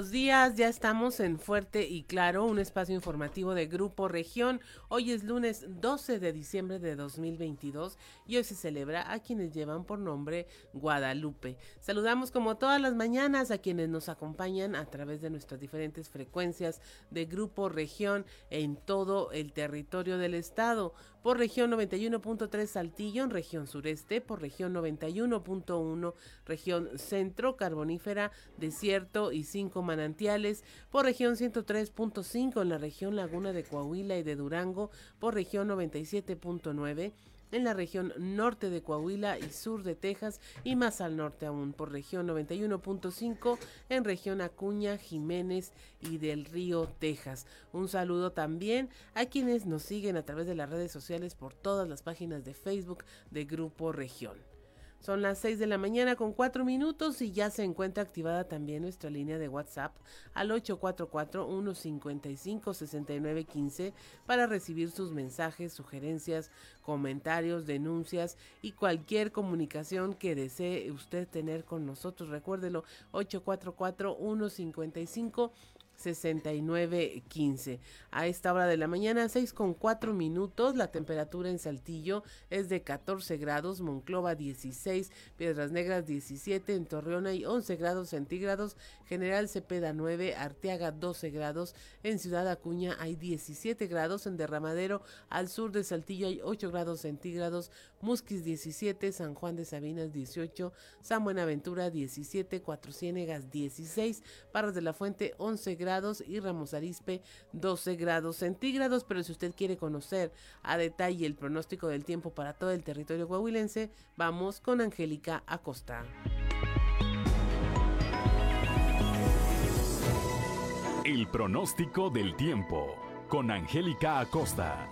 Buenos días, ya estamos en Fuerte y Claro, un espacio informativo de Grupo Región. Hoy es lunes 12 de diciembre de 2022 y hoy se celebra a quienes llevan por nombre Guadalupe. Saludamos como todas las mañanas a quienes nos acompañan a través de nuestras diferentes frecuencias de Grupo Región en todo el territorio del estado por región 91.3 Saltillo en región sureste, por región 91.1 región centro, carbonífera, desierto y cinco manantiales, por región 103.5 en la región Laguna de Coahuila y de Durango, por región 97.9 en la región norte de Coahuila y sur de Texas y más al norte aún por región 91.5 en región Acuña, Jiménez y del Río, Texas. Un saludo también a quienes nos siguen a través de las redes sociales por todas las páginas de Facebook de Grupo Región. Son las 6 de la mañana con 4 minutos y ya se encuentra activada también nuestra línea de WhatsApp al 844-155-6915 para recibir sus mensajes, sugerencias, comentarios, denuncias y cualquier comunicación que desee usted tener con nosotros. Recuérdelo, 844-155. 6915. A esta hora de la mañana, 6 con 4 minutos, la temperatura en Saltillo es de 14 grados, Monclova 16, Piedras Negras 17, en Torreón hay 11 grados centígrados, General Cepeda 9, Arteaga 12 grados, en Ciudad Acuña hay 17 grados, en Derramadero al sur de Saltillo hay 8 grados centígrados, Musquis 17, San Juan de Sabinas 18, San Buenaventura 17, Cuatro Ciénegas 16, Parras de la Fuente 11 grados, y Ramos Arispe 12 grados centígrados. Pero si usted quiere conocer a detalle el pronóstico del tiempo para todo el territorio coahuilense, vamos con Angélica Acosta. El pronóstico del tiempo con Angélica Acosta.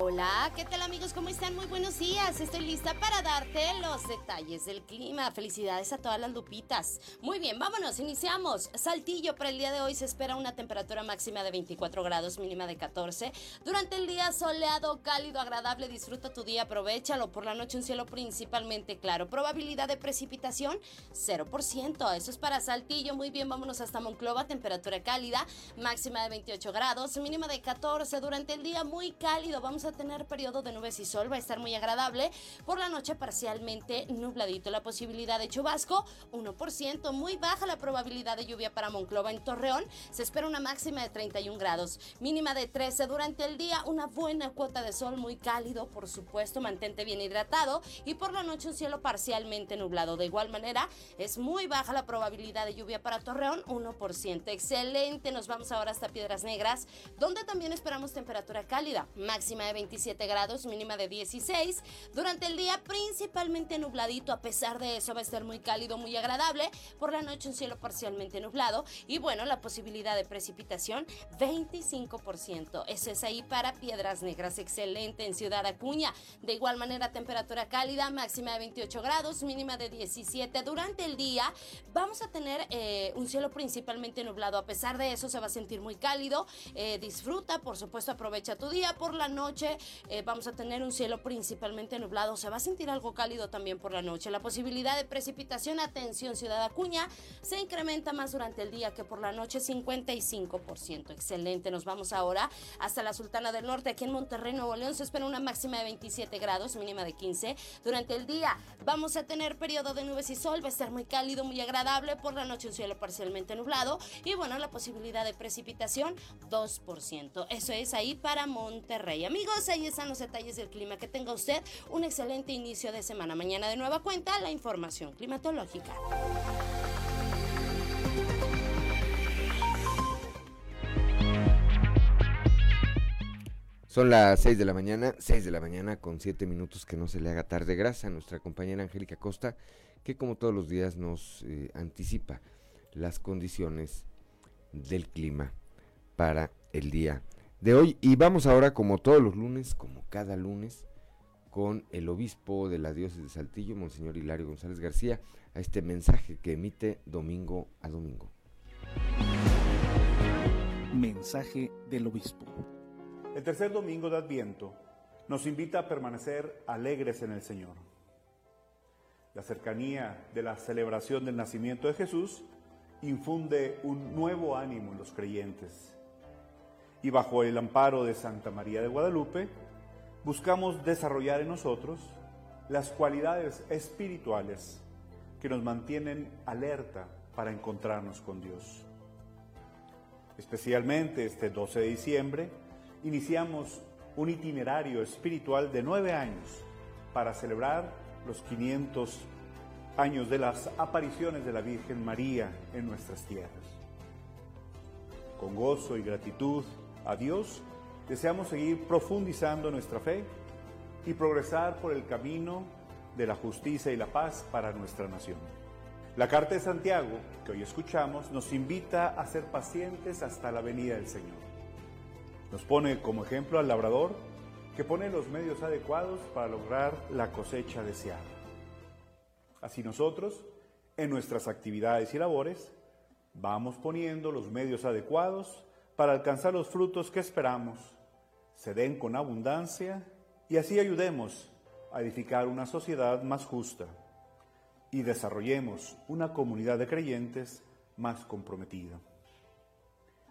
Hola, ¿qué tal amigos? ¿Cómo están? Muy buenos días. Estoy lista para darte los detalles del clima. Felicidades a todas las lupitas. Muy bien, vámonos, iniciamos. Saltillo, para el día de hoy se espera una temperatura máxima de 24 grados, mínima de 14. Durante el día soleado, cálido, agradable, disfruta tu día, aprovechalo. Por la noche un cielo principalmente claro. Probabilidad de precipitación, 0%. Eso es para Saltillo. Muy bien, vámonos hasta Monclova, temperatura cálida, máxima de 28 grados, mínima de 14. Durante el día muy cálido, vamos a tener periodo de nubes y sol, va a estar muy agradable. Por la noche parcialmente nubladito, la posibilidad de chubasco 1%, muy baja la probabilidad de lluvia para Monclova en Torreón. Se espera una máxima de 31 grados, mínima de 13 durante el día, una buena cuota de sol muy cálido, por supuesto, mantente bien hidratado y por la noche un cielo parcialmente nublado. De igual manera, es muy baja la probabilidad de lluvia para Torreón, 1%. Excelente, nos vamos ahora hasta Piedras Negras, donde también esperamos temperatura cálida, máxima de 27 grados, mínima de 16. Durante el día principalmente nubladito, a pesar de eso va a estar muy cálido, muy agradable. Por la noche un cielo parcialmente nublado y bueno, la posibilidad de precipitación 25%. Eso es ahí para Piedras Negras, excelente en Ciudad Acuña. De igual manera temperatura cálida, máxima de 28 grados, mínima de 17. Durante el día vamos a tener eh, un cielo principalmente nublado, a pesar de eso se va a sentir muy cálido. Eh, disfruta, por supuesto, aprovecha tu día. Por la noche eh, vamos a tener un cielo principalmente nublado. Se va a sentir algo cálido también por la noche. La posibilidad de precipitación, atención Ciudad Acuña, se incrementa más durante el día que por la noche 55%. Excelente. Nos vamos ahora hasta la Sultana del Norte. Aquí en Monterrey, Nuevo León, se espera una máxima de 27 grados, mínima de 15. Durante el día vamos a tener periodo de nubes y sol. Va a estar muy cálido, muy agradable. Por la noche un cielo parcialmente nublado. Y bueno, la posibilidad de precipitación 2%. Eso es ahí para Monterrey. Amigos, ahí están los detalles del clima. Que tenga usted un excelente inicio de semana. Mañana de nueva cuenta la información climatológica. Son las 6 de la mañana, 6 de la mañana con 7 minutos que no se le haga tarde. Gracias a nuestra compañera Angélica Costa, que como todos los días nos eh, anticipa las condiciones del clima para el día de hoy. Y vamos ahora, como todos los lunes, como cada lunes, con el obispo de la diócesis de Saltillo, Monseñor Hilario González García, a este mensaje que emite domingo a domingo. Mensaje del obispo. El tercer domingo de Adviento nos invita a permanecer alegres en el Señor. La cercanía de la celebración del nacimiento de Jesús infunde un nuevo ánimo en los creyentes. Y bajo el amparo de Santa María de Guadalupe, buscamos desarrollar en nosotros las cualidades espirituales que nos mantienen alerta para encontrarnos con Dios. Especialmente este 12 de diciembre, iniciamos un itinerario espiritual de nueve años para celebrar los 500 años de las apariciones de la Virgen María en nuestras tierras. Con gozo y gratitud a Dios, deseamos seguir profundizando nuestra fe y progresar por el camino de la justicia y la paz para nuestra nación. La carta de Santiago, que hoy escuchamos, nos invita a ser pacientes hasta la venida del Señor. Nos pone como ejemplo al labrador que pone los medios adecuados para lograr la cosecha deseada. Así nosotros, en nuestras actividades y labores, vamos poniendo los medios adecuados para alcanzar los frutos que esperamos, se den con abundancia y así ayudemos a edificar una sociedad más justa y desarrollemos una comunidad de creyentes más comprometida.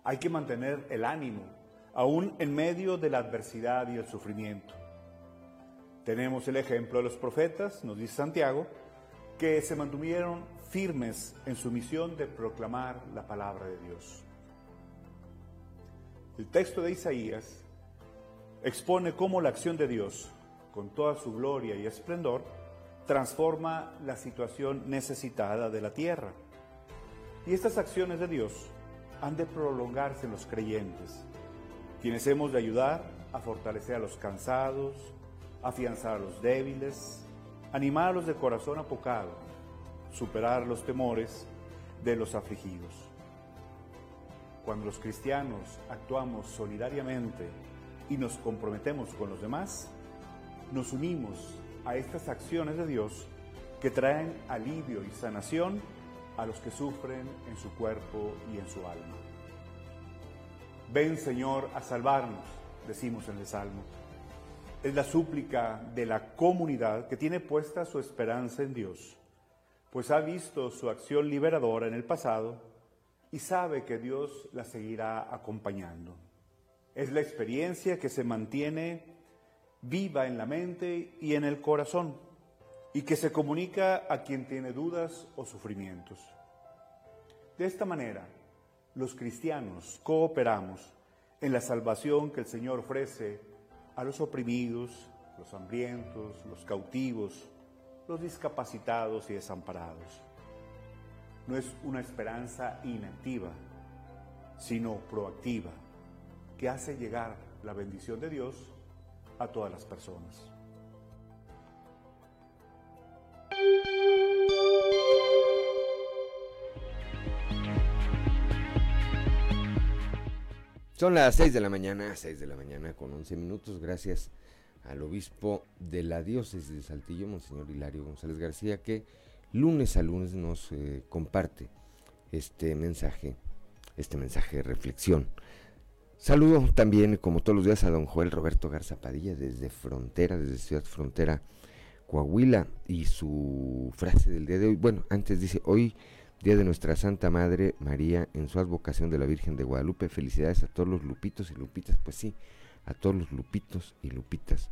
Hay que mantener el ánimo aún en medio de la adversidad y el sufrimiento. Tenemos el ejemplo de los profetas, nos dice Santiago, que se mantuvieron firmes en su misión de proclamar la palabra de Dios. El texto de Isaías expone cómo la acción de Dios, con toda su gloria y esplendor, transforma la situación necesitada de la tierra. Y estas acciones de Dios han de prolongarse en los creyentes, quienes hemos de ayudar a fortalecer a los cansados, afianzar a los débiles, animar a los de corazón apocado, superar los temores de los afligidos. Cuando los cristianos actuamos solidariamente y nos comprometemos con los demás, nos unimos a estas acciones de Dios que traen alivio y sanación a los que sufren en su cuerpo y en su alma. Ven Señor a salvarnos, decimos en el Salmo. Es la súplica de la comunidad que tiene puesta su esperanza en Dios, pues ha visto su acción liberadora en el pasado y sabe que Dios la seguirá acompañando. Es la experiencia que se mantiene viva en la mente y en el corazón y que se comunica a quien tiene dudas o sufrimientos. De esta manera, los cristianos cooperamos en la salvación que el Señor ofrece a los oprimidos, los hambrientos, los cautivos, los discapacitados y desamparados. No es una esperanza inactiva, sino proactiva, que hace llegar la bendición de Dios a todas las personas. Son las 6 de la mañana, 6 de la mañana con 11 minutos, gracias al obispo de la diócesis de Saltillo, Monseñor Hilario González García, que lunes a lunes nos eh, comparte este mensaje, este mensaje de reflexión. Saludo también, como todos los días, a don Joel Roberto Garza Padilla desde Frontera, desde Ciudad Frontera, Coahuila, y su frase del día de hoy, bueno, antes dice, hoy Día de nuestra Santa Madre María en su advocación de la Virgen de Guadalupe. Felicidades a todos los lupitos y lupitas. Pues sí, a todos los lupitos y lupitas.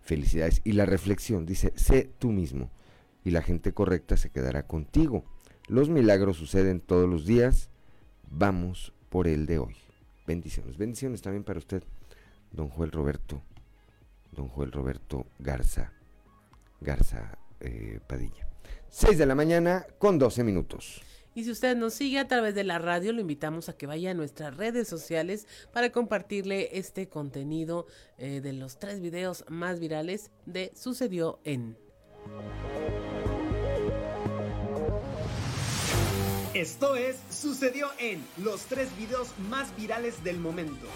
Felicidades. Y la reflexión dice, sé tú mismo y la gente correcta se quedará contigo. Los milagros suceden todos los días. Vamos por el de hoy. Bendiciones. Bendiciones también para usted, don Joel Roberto. Don Joel Roberto Garza. Garza eh, Padilla. 6 de la mañana con 12 minutos. Y si usted nos sigue a través de la radio, lo invitamos a que vaya a nuestras redes sociales para compartirle este contenido eh, de los tres videos más virales de Sucedió en. Esto es Sucedió en los tres videos más virales del momento.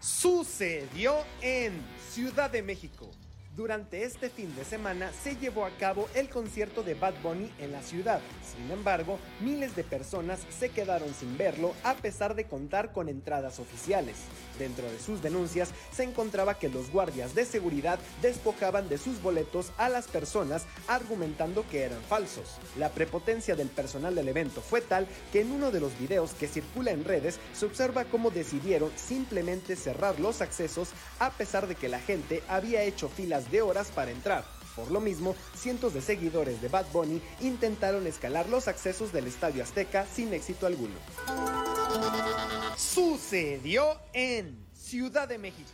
Sucedió en Ciudad de México. Durante este fin de semana se llevó a cabo el concierto de Bad Bunny en la ciudad. Sin embargo, miles de personas se quedaron sin verlo a pesar de contar con entradas oficiales. Dentro de sus denuncias se encontraba que los guardias de seguridad despojaban de sus boletos a las personas argumentando que eran falsos. La prepotencia del personal del evento fue tal que en uno de los videos que circula en redes se observa cómo decidieron simplemente cerrar los accesos a pesar de que la gente había hecho filas de horas para entrar. Por lo mismo, cientos de seguidores de Bad Bunny intentaron escalar los accesos del Estadio Azteca sin éxito alguno. Sucedió en Ciudad de México.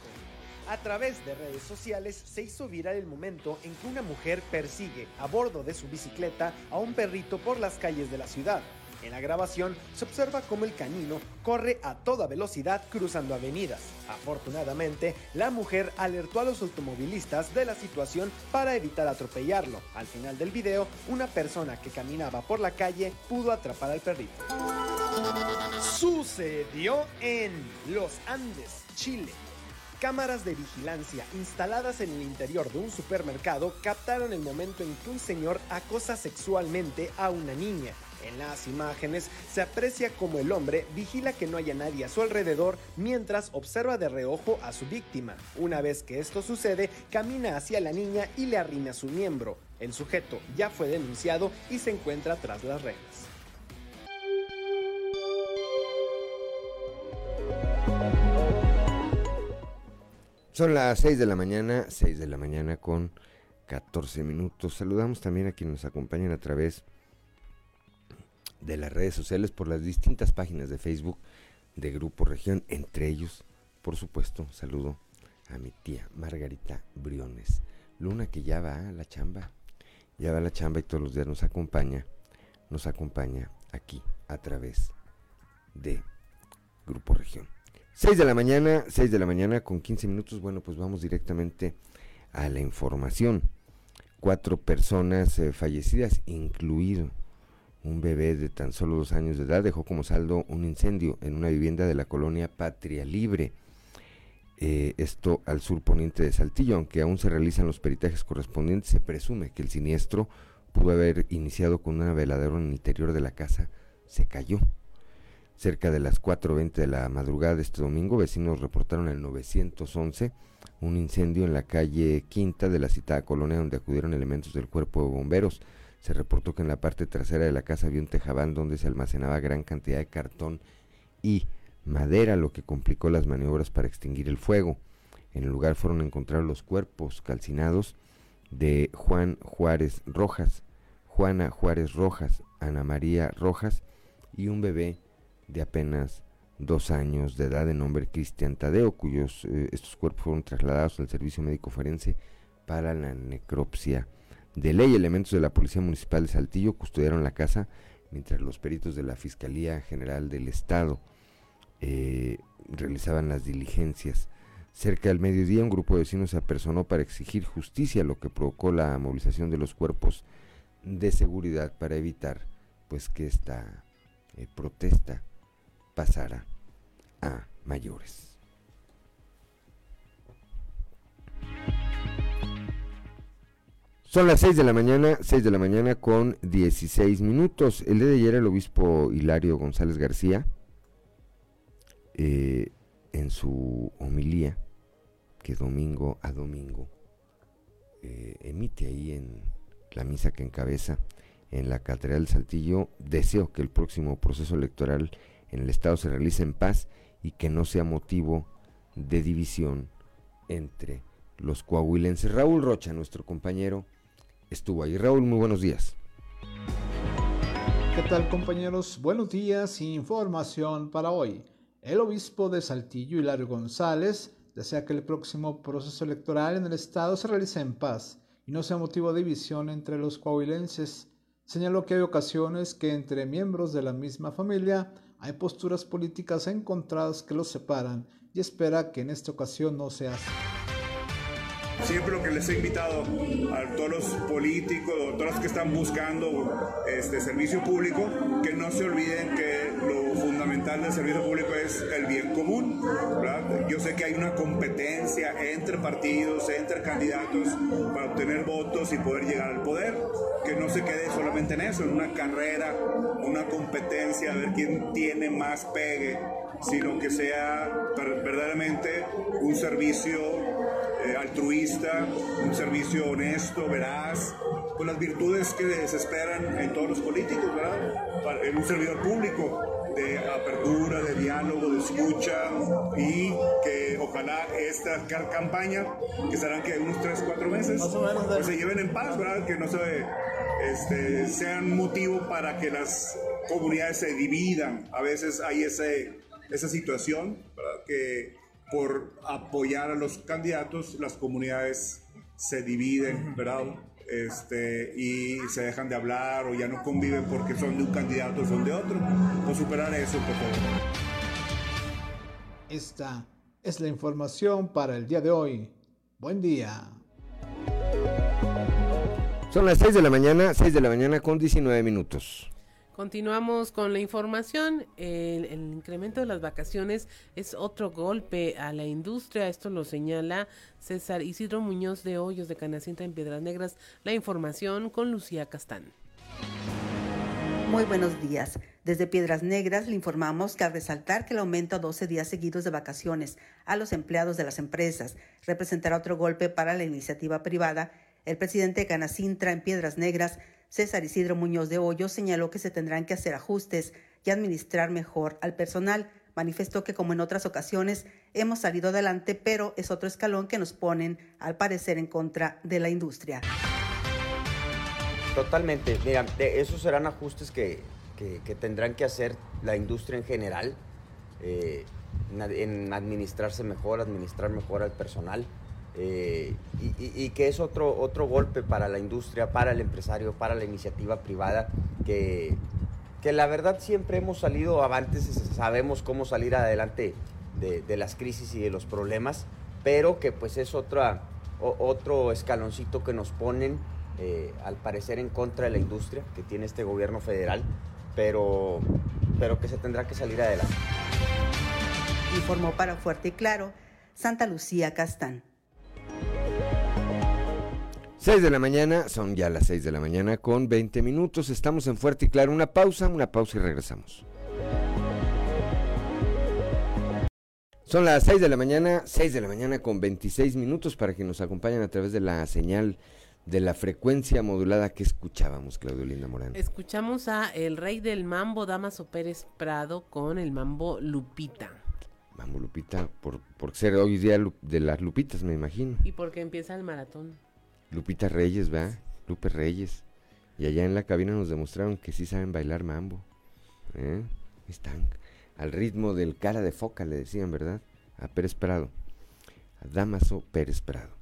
A través de redes sociales se hizo viral el momento en que una mujer persigue a bordo de su bicicleta a un perrito por las calles de la ciudad. En la grabación se observa cómo el canino corre a toda velocidad cruzando avenidas. Afortunadamente, la mujer alertó a los automovilistas de la situación para evitar atropellarlo. Al final del video, una persona que caminaba por la calle pudo atrapar al perrito. Sucedió en Los Andes, Chile. Cámaras de vigilancia instaladas en el interior de un supermercado captaron el momento en que un señor acosa sexualmente a una niña. En las imágenes se aprecia como el hombre vigila que no haya nadie a su alrededor mientras observa de reojo a su víctima. Una vez que esto sucede, camina hacia la niña y le arrima su miembro. El sujeto ya fue denunciado y se encuentra tras las reglas. Son las 6 de la mañana, 6 de la mañana con 14 minutos. Saludamos también a quienes nos acompañan a través las redes sociales por las distintas páginas de Facebook de Grupo Región, entre ellos, por supuesto, saludo a mi tía Margarita Briones. Luna que ya va a la chamba, ya va a la chamba y todos los días nos acompaña, nos acompaña aquí a través de Grupo Región. 6 de la mañana, 6 de la mañana con 15 minutos. Bueno, pues vamos directamente a la información. Cuatro personas eh, fallecidas, incluido un bebé de tan solo dos años de edad, dejó como saldo un incendio en una vivienda de la colonia Patria Libre. Eh, esto al sur poniente de Saltillo, aunque aún se realizan los peritajes correspondientes, se presume que el siniestro pudo haber iniciado con una veladora en el interior de la casa, se cayó Cerca de las 4.20 de la madrugada de este domingo, vecinos reportaron el 911 un incendio en la calle Quinta de la citada colonia donde acudieron elementos del cuerpo de bomberos. Se reportó que en la parte trasera de la casa había un tejabán donde se almacenaba gran cantidad de cartón y madera, lo que complicó las maniobras para extinguir el fuego. En el lugar fueron encontrados los cuerpos calcinados de Juan Juárez Rojas, Juana Juárez Rojas, Ana María Rojas y un bebé de apenas dos años de edad de nombre Cristian Tadeo, cuyos eh, estos cuerpos fueron trasladados al servicio médico forense para la necropsia de ley. Elementos de la Policía Municipal de Saltillo custodiaron la casa mientras los peritos de la Fiscalía General del Estado eh, realizaban las diligencias. Cerca del mediodía un grupo de vecinos se apersonó para exigir justicia, lo que provocó la movilización de los cuerpos de seguridad para evitar pues que esta eh, protesta pasara a mayores. Son las 6 de la mañana, 6 de la mañana con 16 minutos. El día de ayer el obispo Hilario González García, eh, en su homilía, que domingo a domingo eh, emite ahí en la misa que encabeza en la Catedral de Saltillo, deseo que el próximo proceso electoral en el Estado se realice en paz y que no sea motivo de división entre los coahuilenses. Raúl Rocha, nuestro compañero, estuvo ahí. Raúl, muy buenos días. ¿Qué tal compañeros? Buenos días. Información para hoy. El obispo de Saltillo, Hilario González, desea que el próximo proceso electoral en el Estado se realice en paz y no sea motivo de división entre los coahuilenses. Señaló que hay ocasiones que entre miembros de la misma familia hay posturas políticas encontradas que los separan y espera que en esta ocasión no sea así. Siempre lo que les he invitado a todos los políticos, a todos los que están buscando este servicio público, que no se olviden que lo fundamental del servicio público es el bien común. Yo sé que hay una competencia entre partidos, entre candidatos para obtener votos y poder llegar al poder, que no se quede solamente en eso, en una carrera, una competencia, a ver quién tiene más pegue, sino que sea verdaderamente un servicio eh, altruista, un servicio honesto, veraz, con las virtudes que se esperan en todos los políticos, ¿verdad? En un servidor público de apertura, de diálogo, de escucha y que ojalá esta campaña, que serán que unos 3, 4 meses, pues se lleven en paz, ¿verdad? Que no se, este, sean motivo para que las comunidades se dividan. A veces hay ese, esa situación, ¿verdad? Que por apoyar a los candidatos, las comunidades se dividen, ¿verdad? Este, y se dejan de hablar o ya no conviven porque son de un candidato o son de otro. Por superar eso, por favor. Esta es la información para el día de hoy. Buen día. Son las 6 de la mañana, 6 de la mañana con 19 minutos. Continuamos con la información. El, incremento de las vacaciones es otro golpe a la industria. Esto lo señala César Isidro Muñoz de Hoyos de Canacinta en Piedras Negras. La información con Lucía Castán. Muy buenos días. Desde Piedras Negras le informamos que al resaltar que el aumento a 12 días seguidos de vacaciones a los empleados de las empresas representará otro golpe para la iniciativa privada, el presidente de Canacintra en Piedras Negras César Isidro Muñoz de Hoyo señaló que se tendrán que hacer ajustes y administrar mejor al personal. Manifestó que como en otras ocasiones hemos salido adelante, pero es otro escalón que nos ponen, al parecer, en contra de la industria. Totalmente. Mira, esos serán ajustes que, tendrán que hacer la industria en general, eh, en administrarse mejor, administrar mejor al personal. Eh, y, que es otro, otro golpe para la industria, para el empresario, para la iniciativa privada, que, que la verdad siempre hemos salido avantes, sabemos cómo salir adelante de, las crisis y de los problemas, pero que pues es otra, otro escaloncito que nos ponen, eh, al parecer, en contra de la industria que tiene este gobierno federal, pero, pero que se tendrá que salir adelante. Informó para Fuerte y Claro Santa Lucía Castán. 6 de la mañana, son ya las 6 de la mañana con 20 minutos. Estamos en Fuerte y Claro. Una pausa, una pausa y regresamos. Son las 6 de la mañana, 6 de la mañana con 26 minutos para que nos acompañen a través de la señal de la frecuencia modulada que escuchábamos, Claudio Linda Morán. Escuchamos a el rey del mambo, Damaso Pérez Prado, con el mambo Lupita. Mambo Lupita, por, por ser hoy día de las Lupitas, me imagino. Y porque empieza el maratón. Lupita Reyes, ¿verdad? Lupe Reyes. Y allá en la cabina nos demostraron que sí saben bailar mambo. ¿eh? Están al ritmo del cara de foca, le decían, ¿verdad? A Pérez Prado. A Damaso Pérez Prado.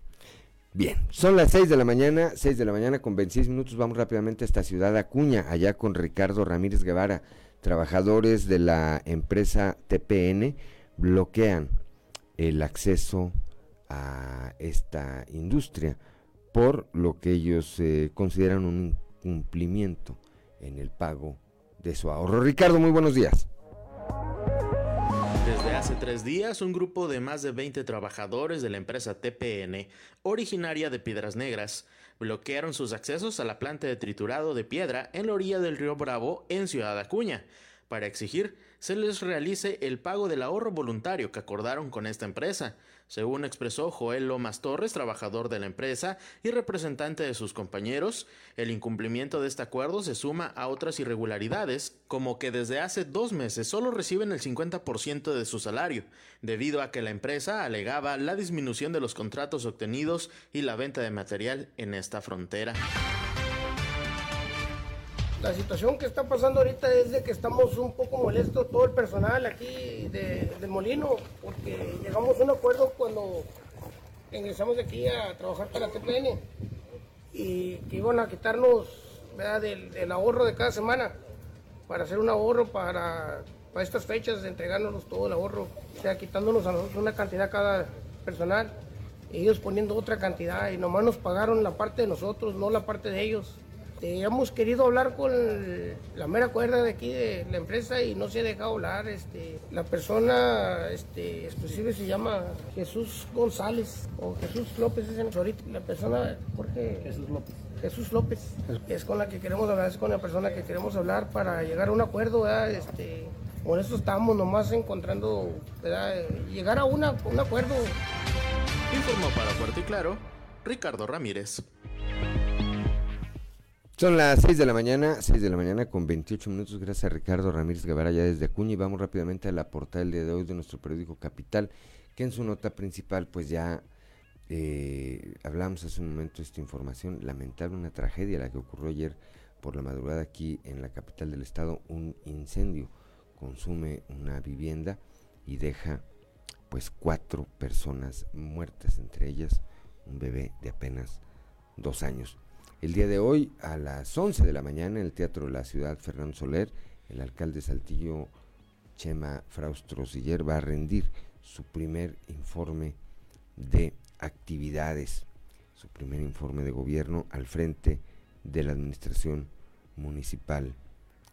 Bien, son las 6 de la mañana, 6 de la mañana con 26 minutos. Vamos rápidamente a esta ciudad Acuña, allá con Ricardo Ramírez Guevara. Trabajadores de la empresa TPN bloquean el acceso a esta industria por lo que ellos eh, consideran un incumplimiento en el pago de su ahorro. Ricardo, muy buenos días. Desde hace tres días, un grupo de más de 20 trabajadores de la empresa TPN, originaria de Piedras Negras, bloquearon sus accesos a la planta de triturado de piedra en la orilla del río Bravo, en Ciudad Acuña, para exigir se les realice el pago del ahorro voluntario que acordaron con esta empresa, según expresó Joel Lomas Torres, trabajador de la empresa y representante de sus compañeros, el incumplimiento de este acuerdo se suma a otras irregularidades, como que desde hace dos meses solo reciben el 50% de su salario, debido a que la empresa alegaba la disminución de los contratos obtenidos y la venta de material en esta frontera. La situación que está pasando ahorita es de que estamos un poco molestos todo el personal aquí de, Molino, porque llegamos a un acuerdo cuando ingresamos aquí a trabajar para TPN. y que iban a quitarnos Del, ahorro de cada semana para hacer un ahorro para, para estas fechas, entregándonos todo el ahorro, o sea, quitándonos a nosotros una cantidad cada personal, ellos poniendo otra cantidad y nomás nos pagaron la parte de nosotros, no la parte de ellos. Este, hemos querido hablar con la mera cuerda de aquí de la empresa y no se ha dejado hablar. Este, la persona este, exclusive se llama Jesús González o Jesús López es ahorita. La persona, Jorge Jesús López. Jesús López, es con la que queremos hablar, es con la persona que queremos hablar para llegar a un acuerdo, Este, por eso estamos nomás encontrando, llegar a una, un acuerdo. Informó para Fuerte y Claro, Ricardo Ramírez. Son las 6 de la mañana, 6 de la mañana con 28 minutos. Gracias a Ricardo Ramírez Guevara ya desde Acuña y vamos rápidamente a la portada de hoy de nuestro periódico Capital, que en su nota principal pues ya eh, hablamos hace un momento de esta información lamentable, una tragedia la que ocurrió ayer por la madrugada aquí en la capital del estado, un incendio consume una vivienda y deja pues cuatro personas muertas, entre ellas un bebé de apenas dos años. El día de hoy, a las 11 de la mañana, en el Teatro de la Ciudad Fernando Soler, el alcalde Saltillo, Chema Fraustro Siller, va a rendir su primer informe de actividades, su primer informe de gobierno al frente de la administración municipal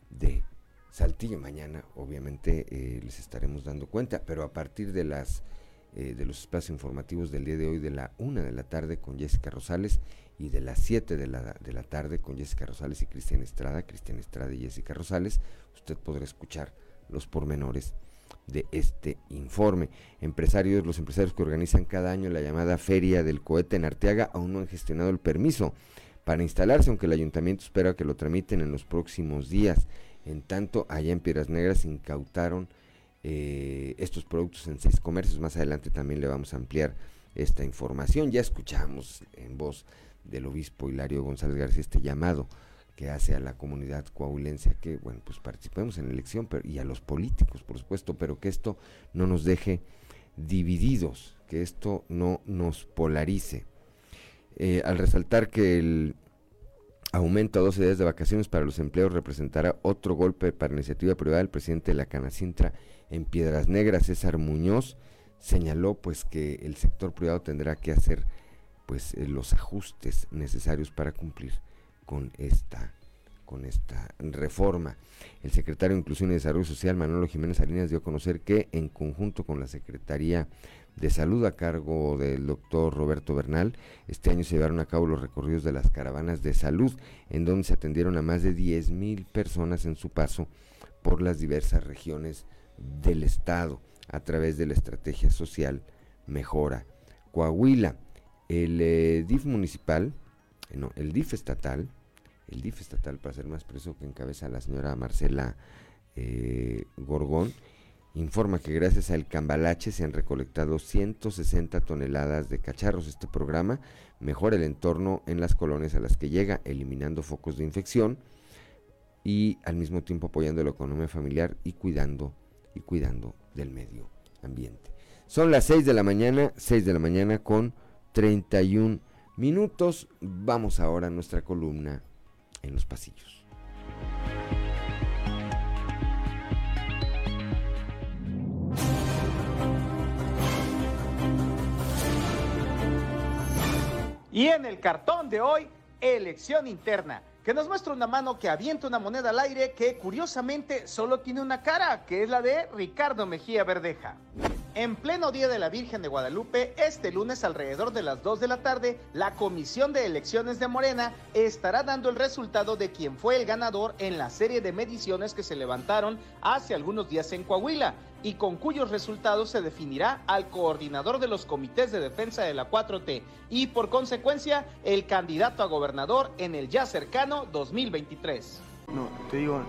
de Saltillo. Mañana, obviamente, eh, les estaremos dando cuenta, pero a partir de las eh, de los espacios informativos del día de hoy de la una de la tarde con Jessica Rosales y de las 7 de la, de la tarde con Jessica Rosales y Cristian Estrada, Cristian Estrada y Jessica Rosales, usted podrá escuchar los pormenores de este informe. Empresarios, los empresarios que organizan cada año la llamada Feria del Cohete en Arteaga aún no han gestionado el permiso para instalarse, aunque el ayuntamiento espera que lo tramiten en los próximos días. En tanto, allá en Piedras Negras incautaron eh, estos productos en seis comercios. Más adelante también le vamos a ampliar esta información. Ya escuchamos en voz del obispo Hilario González García este llamado que hace a la comunidad coahuilense que, bueno, pues participemos en la elección y a los políticos, por supuesto, pero que esto no nos deje divididos, que esto no nos polarice. Eh, al resaltar que el aumento a 12 días de vacaciones para los empleos representará otro golpe para la iniciativa privada, el presidente de la Canacintra en Piedras Negras, César Muñoz, señaló pues que el sector privado tendrá que hacer pues eh, los ajustes necesarios para cumplir con esta con esta reforma. El secretario de Inclusión y Desarrollo Social, Manolo Jiménez Salinas, dio a conocer que en conjunto con la Secretaría de Salud a cargo del doctor Roberto Bernal, este año se llevaron a cabo los recorridos de las caravanas de salud, en donde se atendieron a más de 10 mil personas en su paso por las diversas regiones del Estado a través de la estrategia social Mejora Coahuila. El eh, DIF municipal, eh, no, el DIF estatal, el DIF estatal para ser más preso que encabeza la señora Marcela eh, Gorgón, informa que gracias al cambalache se han recolectado 160 toneladas de cacharros. Este programa mejora el entorno en las colonias a las que llega, eliminando focos de infección y al mismo tiempo apoyando la economía familiar y cuidando y cuidando del medio ambiente. Son las 6 de la mañana, 6 de la mañana con 31 minutos. Vamos ahora a nuestra columna en los pasillos. Y en el cartón de hoy, elección interna, que nos muestra una mano que avienta una moneda al aire que curiosamente solo tiene una cara, que es la de Ricardo Mejía Verdeja. En pleno Día de la Virgen de Guadalupe, este lunes alrededor de las 2 de la tarde, la Comisión de Elecciones de Morena estará dando el resultado de quién fue el ganador en la serie de mediciones que se levantaron hace algunos días en Coahuila y con cuyos resultados se definirá al coordinador de los comités de defensa de la 4T y por consecuencia el candidato a gobernador en el ya cercano 2023. No, te digo,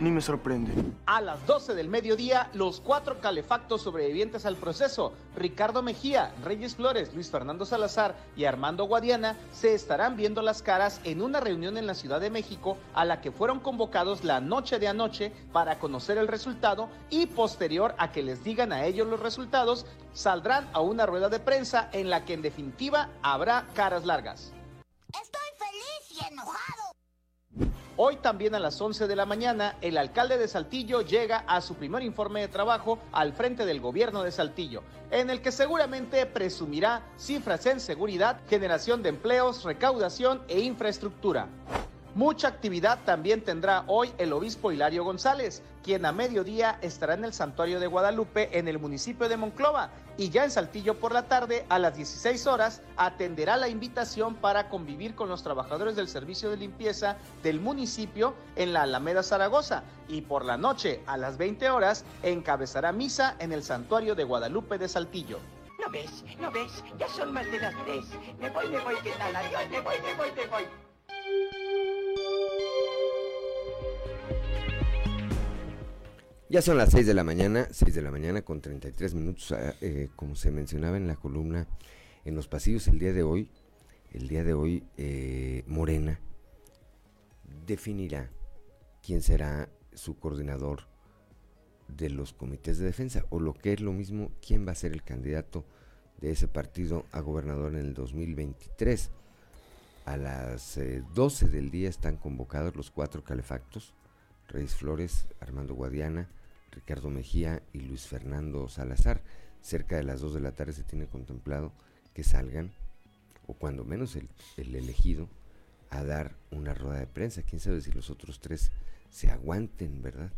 ni me sorprende. A las 12 del mediodía, los cuatro calefactos sobrevivientes al proceso, Ricardo Mejía, Reyes Flores, Luis Fernando Salazar y Armando Guadiana, se estarán viendo las caras en una reunión en la Ciudad de México a la que fueron convocados la noche de anoche para conocer el resultado y posterior a que les digan a ellos los resultados, saldrán a una rueda de prensa en la que en definitiva habrá caras largas. enojado. Hoy también a las 11 de la mañana, el alcalde de Saltillo llega a su primer informe de trabajo al frente del gobierno de Saltillo, en el que seguramente presumirá cifras en seguridad, generación de empleos, recaudación e infraestructura. Mucha actividad también tendrá hoy el obispo Hilario González, quien a mediodía estará en el santuario de Guadalupe en el municipio de Monclova y ya en Saltillo por la tarde a las 16 horas atenderá la invitación para convivir con los trabajadores del servicio de limpieza del municipio en la Alameda Zaragoza y por la noche a las 20 horas encabezará misa en el santuario de Guadalupe de Saltillo. ¿No ves? ¿No ves? Ya son más de las tres. Me voy, me voy, ¿qué tal? Adiós, me voy, me voy, me voy. Ya son las 6 de la mañana, 6 de la mañana con 33 minutos, ah, eh, como se mencionaba en la columna, en los pasillos el día de hoy, el día de hoy eh, Morena definirá quién será su coordinador de los comités de defensa, o lo que es lo mismo, quién va a ser el candidato de ese partido a gobernador en el 2023. A las 12 eh, del día están convocados los cuatro calefactos, Reyes Flores, Armando Guadiana, Ricardo Mejía y Luis Fernando Salazar. Cerca de las 2 de la tarde se tiene contemplado que salgan, o cuando menos el, el elegido, a dar una rueda de prensa. Quién sabe si los otros tres se aguanten, ¿verdad?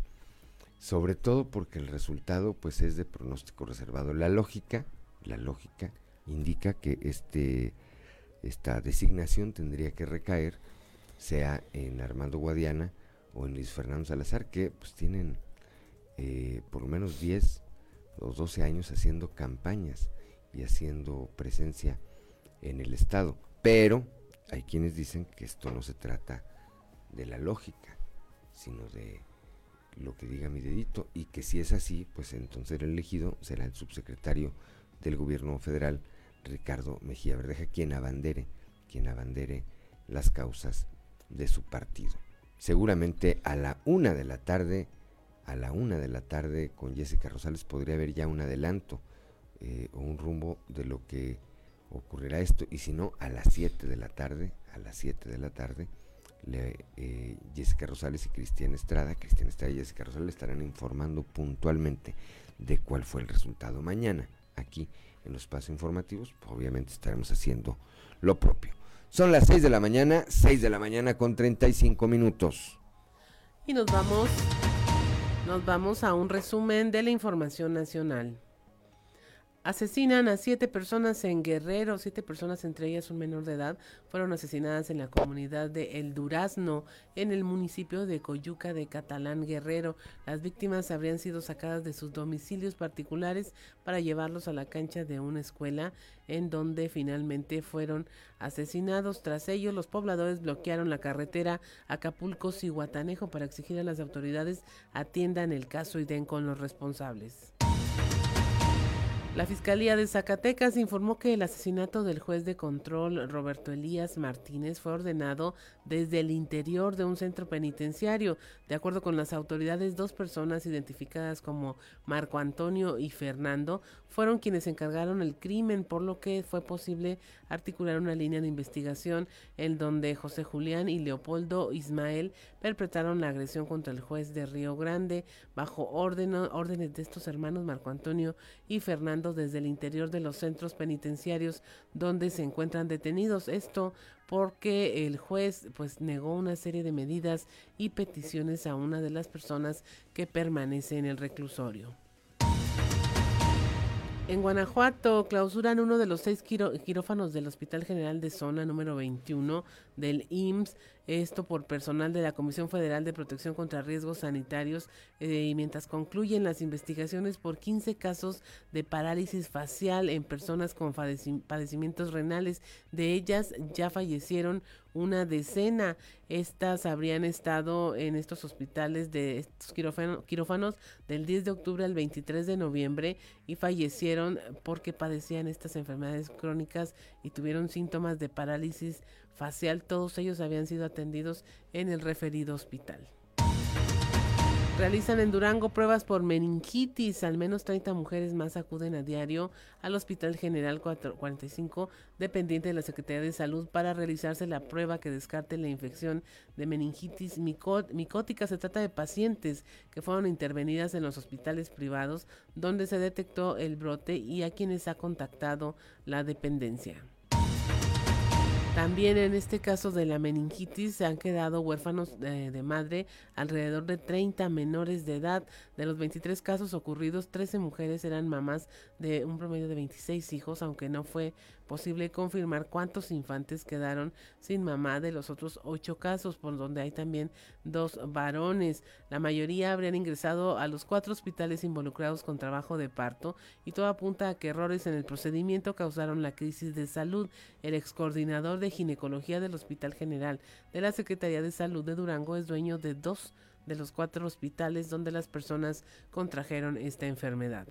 Sobre todo porque el resultado pues es de pronóstico reservado. La lógica, la lógica indica que este esta designación tendría que recaer sea en Armando Guadiana o en Luis Fernando Salazar, que pues tienen eh, por lo menos 10 o 12 años haciendo campañas y haciendo presencia en el Estado. Pero hay quienes dicen que esto no se trata de la lógica, sino de lo que diga mi dedito y que si es así, pues entonces el elegido será el subsecretario del gobierno federal, Ricardo Mejía Verdeja, quien abandere, quien abandere las causas de su partido. Seguramente a la una de la tarde a la una de la tarde con Jessica Rosales podría haber ya un adelanto eh, o un rumbo de lo que ocurrirá esto y si no a las 7 de la tarde a las 7 de la tarde eh, Jessica Rosales y Cristian Estrada Cristian Estrada y Jessica Rosales estarán informando puntualmente de cuál fue el resultado mañana aquí en los espacios informativos obviamente estaremos haciendo lo propio. Son las 6 de la mañana 6 de la mañana con 35 minutos. Y nos vamos nos vamos a un resumen de la información nacional. Asesinan a siete personas en Guerrero, siete personas, entre ellas un menor de edad, fueron asesinadas en la comunidad de El Durazno, en el municipio de Coyuca de Catalán, Guerrero. Las víctimas habrían sido sacadas de sus domicilios particulares para llevarlos a la cancha de una escuela, en donde finalmente fueron asesinados. Tras ello, los pobladores bloquearon la carretera Acapulco-Cihuatanejo para exigir a las autoridades atiendan el caso y den con los responsables. La Fiscalía de Zacatecas informó que el asesinato del juez de control Roberto Elías Martínez fue ordenado desde el interior de un centro penitenciario. De acuerdo con las autoridades, dos personas identificadas como Marco Antonio y Fernando fueron quienes encargaron el crimen, por lo que fue posible articular una línea de investigación en donde José Julián y Leopoldo Ismael perpetraron la agresión contra el juez de Río Grande bajo órdenes de estos hermanos Marco Antonio y Fernando desde el interior de los centros penitenciarios donde se encuentran detenidos. Esto porque el juez pues negó una serie de medidas y peticiones a una de las personas que permanece en el reclusorio. En Guanajuato clausuran uno de los seis quirófanos del Hospital General de Zona número 21 del IMSS esto por personal de la Comisión Federal de Protección contra Riesgos Sanitarios eh, y mientras concluyen las investigaciones por 15 casos de parálisis facial en personas con padecimientos renales. De ellas ya fallecieron una decena. Estas habrían estado en estos hospitales de estos quirófanos del 10 de octubre al 23 de noviembre y fallecieron porque padecían estas enfermedades crónicas y tuvieron síntomas de parálisis facial, todos ellos habían sido atendidos en el referido hospital. Realizan en Durango pruebas por meningitis. Al menos 30 mujeres más acuden a diario al Hospital General 45, dependiente de la Secretaría de Salud, para realizarse la prueba que descarte la infección de meningitis micótica. Se trata de pacientes que fueron intervenidas en los hospitales privados donde se detectó el brote y a quienes ha contactado la dependencia. También en este caso de la meningitis se han quedado huérfanos de, de, madre alrededor de 30 menores de edad. De los 23 casos ocurridos, 13 mujeres eran mamás de un promedio de 26 hijos, aunque no fue posible confirmar cuántos infantes quedaron sin mamá de los otros ocho casos, por donde hay también dos varones. La mayoría habrían ingresado a los cuatro hospitales involucrados con trabajo de parto y todo apunta a que errores en el procedimiento causaron la crisis de salud. El ex coordinador de ginecología del Hospital General de la Secretaría de Salud de Durango es dueño de dos de los cuatro hospitales donde las personas contrajeron esta enfermedad.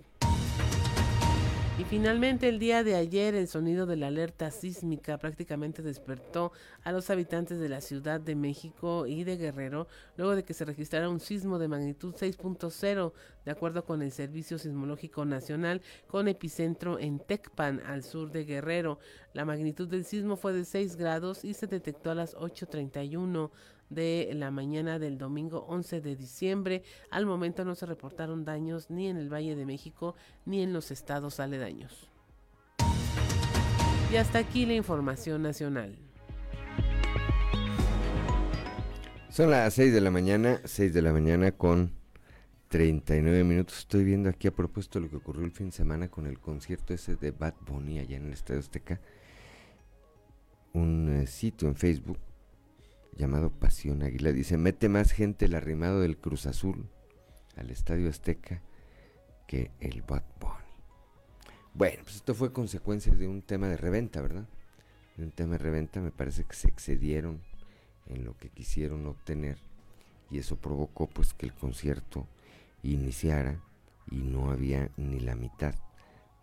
Y finalmente el día de ayer el sonido de la alerta sísmica prácticamente despertó a los habitantes de la Ciudad de México y de Guerrero luego de que se registrara un sismo de magnitud 6.0 de acuerdo con el Servicio Sismológico Nacional con epicentro en Tecpan al sur de Guerrero. La magnitud del sismo fue de 6 grados y se detectó a las 8.31 de la mañana del domingo 11 de diciembre. Al momento no se reportaron daños ni en el Valle de México ni en los estados aledaños. Y hasta aquí la información nacional. Son las 6 de la mañana, 6 de la mañana con 39 minutos. Estoy viendo aquí a propósito lo que ocurrió el fin de semana con el concierto ese de Bad Bunny allá en el Estadio Azteca. Un eh, sitio en Facebook llamado Pasión Águila. Dice, mete más gente el arrimado del Cruz Azul al Estadio Azteca que el Bad Bunny. Bueno, pues esto fue consecuencia de un tema de reventa, ¿verdad? De un tema de reventa me parece que se excedieron en lo que quisieron obtener y eso provocó pues que el concierto iniciara y no había ni la mitad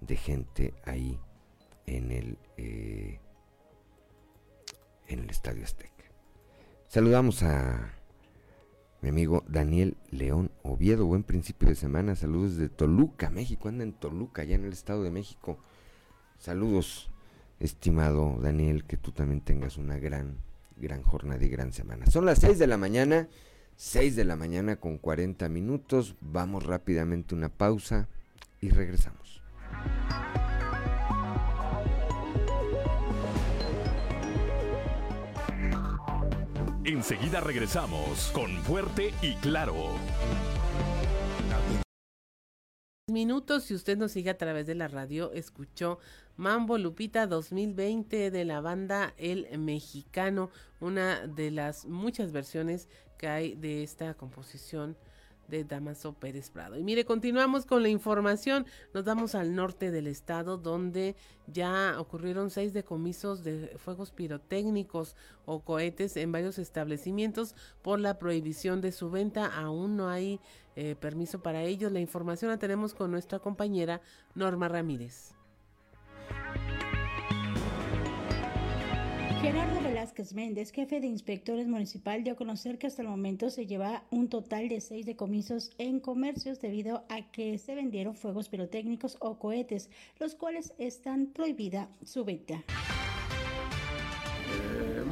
de gente ahí en el eh, en el Estadio Azteca. Saludamos a mi amigo Daniel León Oviedo. Buen principio de semana. Saludos de Toluca, México. Anda en Toluca, allá en el Estado de México. Saludos, estimado Daniel. Que tú también tengas una gran, gran jornada y gran semana. Son las 6 de la mañana. 6 de la mañana con 40 minutos. Vamos rápidamente una pausa y regresamos. Enseguida regresamos con Fuerte y Claro. Minutos, si usted nos sigue a través de la radio, escuchó Mambo Lupita 2020 de la banda El Mexicano, una de las muchas versiones que hay de esta composición de Damaso Pérez Prado. Y mire, continuamos con la información. Nos vamos al norte del estado, donde ya ocurrieron seis decomisos de fuegos pirotécnicos o cohetes en varios establecimientos por la prohibición de su venta. Aún no hay eh, permiso para ellos. La información la tenemos con nuestra compañera Norma Ramírez. Gerardo Velázquez Méndez, jefe de inspectores municipal, dio a conocer que hasta el momento se lleva un total de seis decomisos en comercios debido a que se vendieron fuegos pirotécnicos o cohetes, los cuales están prohibida su venta. Eh,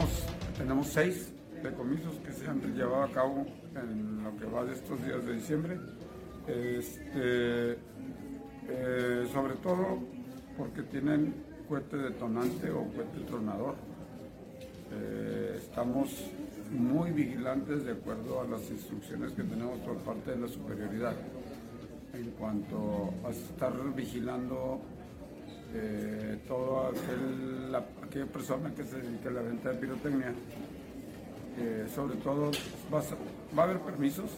tenemos seis decomisos que se han llevado a cabo en lo que va de estos días de diciembre. Este, eh, sobre todo porque tienen cohete detonante o cohete tronador eh, estamos muy vigilantes de acuerdo a las instrucciones que tenemos por parte de la superioridad en cuanto a estar vigilando eh, toda aquella persona que se dedica a la venta de pirotecnia. Eh, sobre todo va a, haber permisos,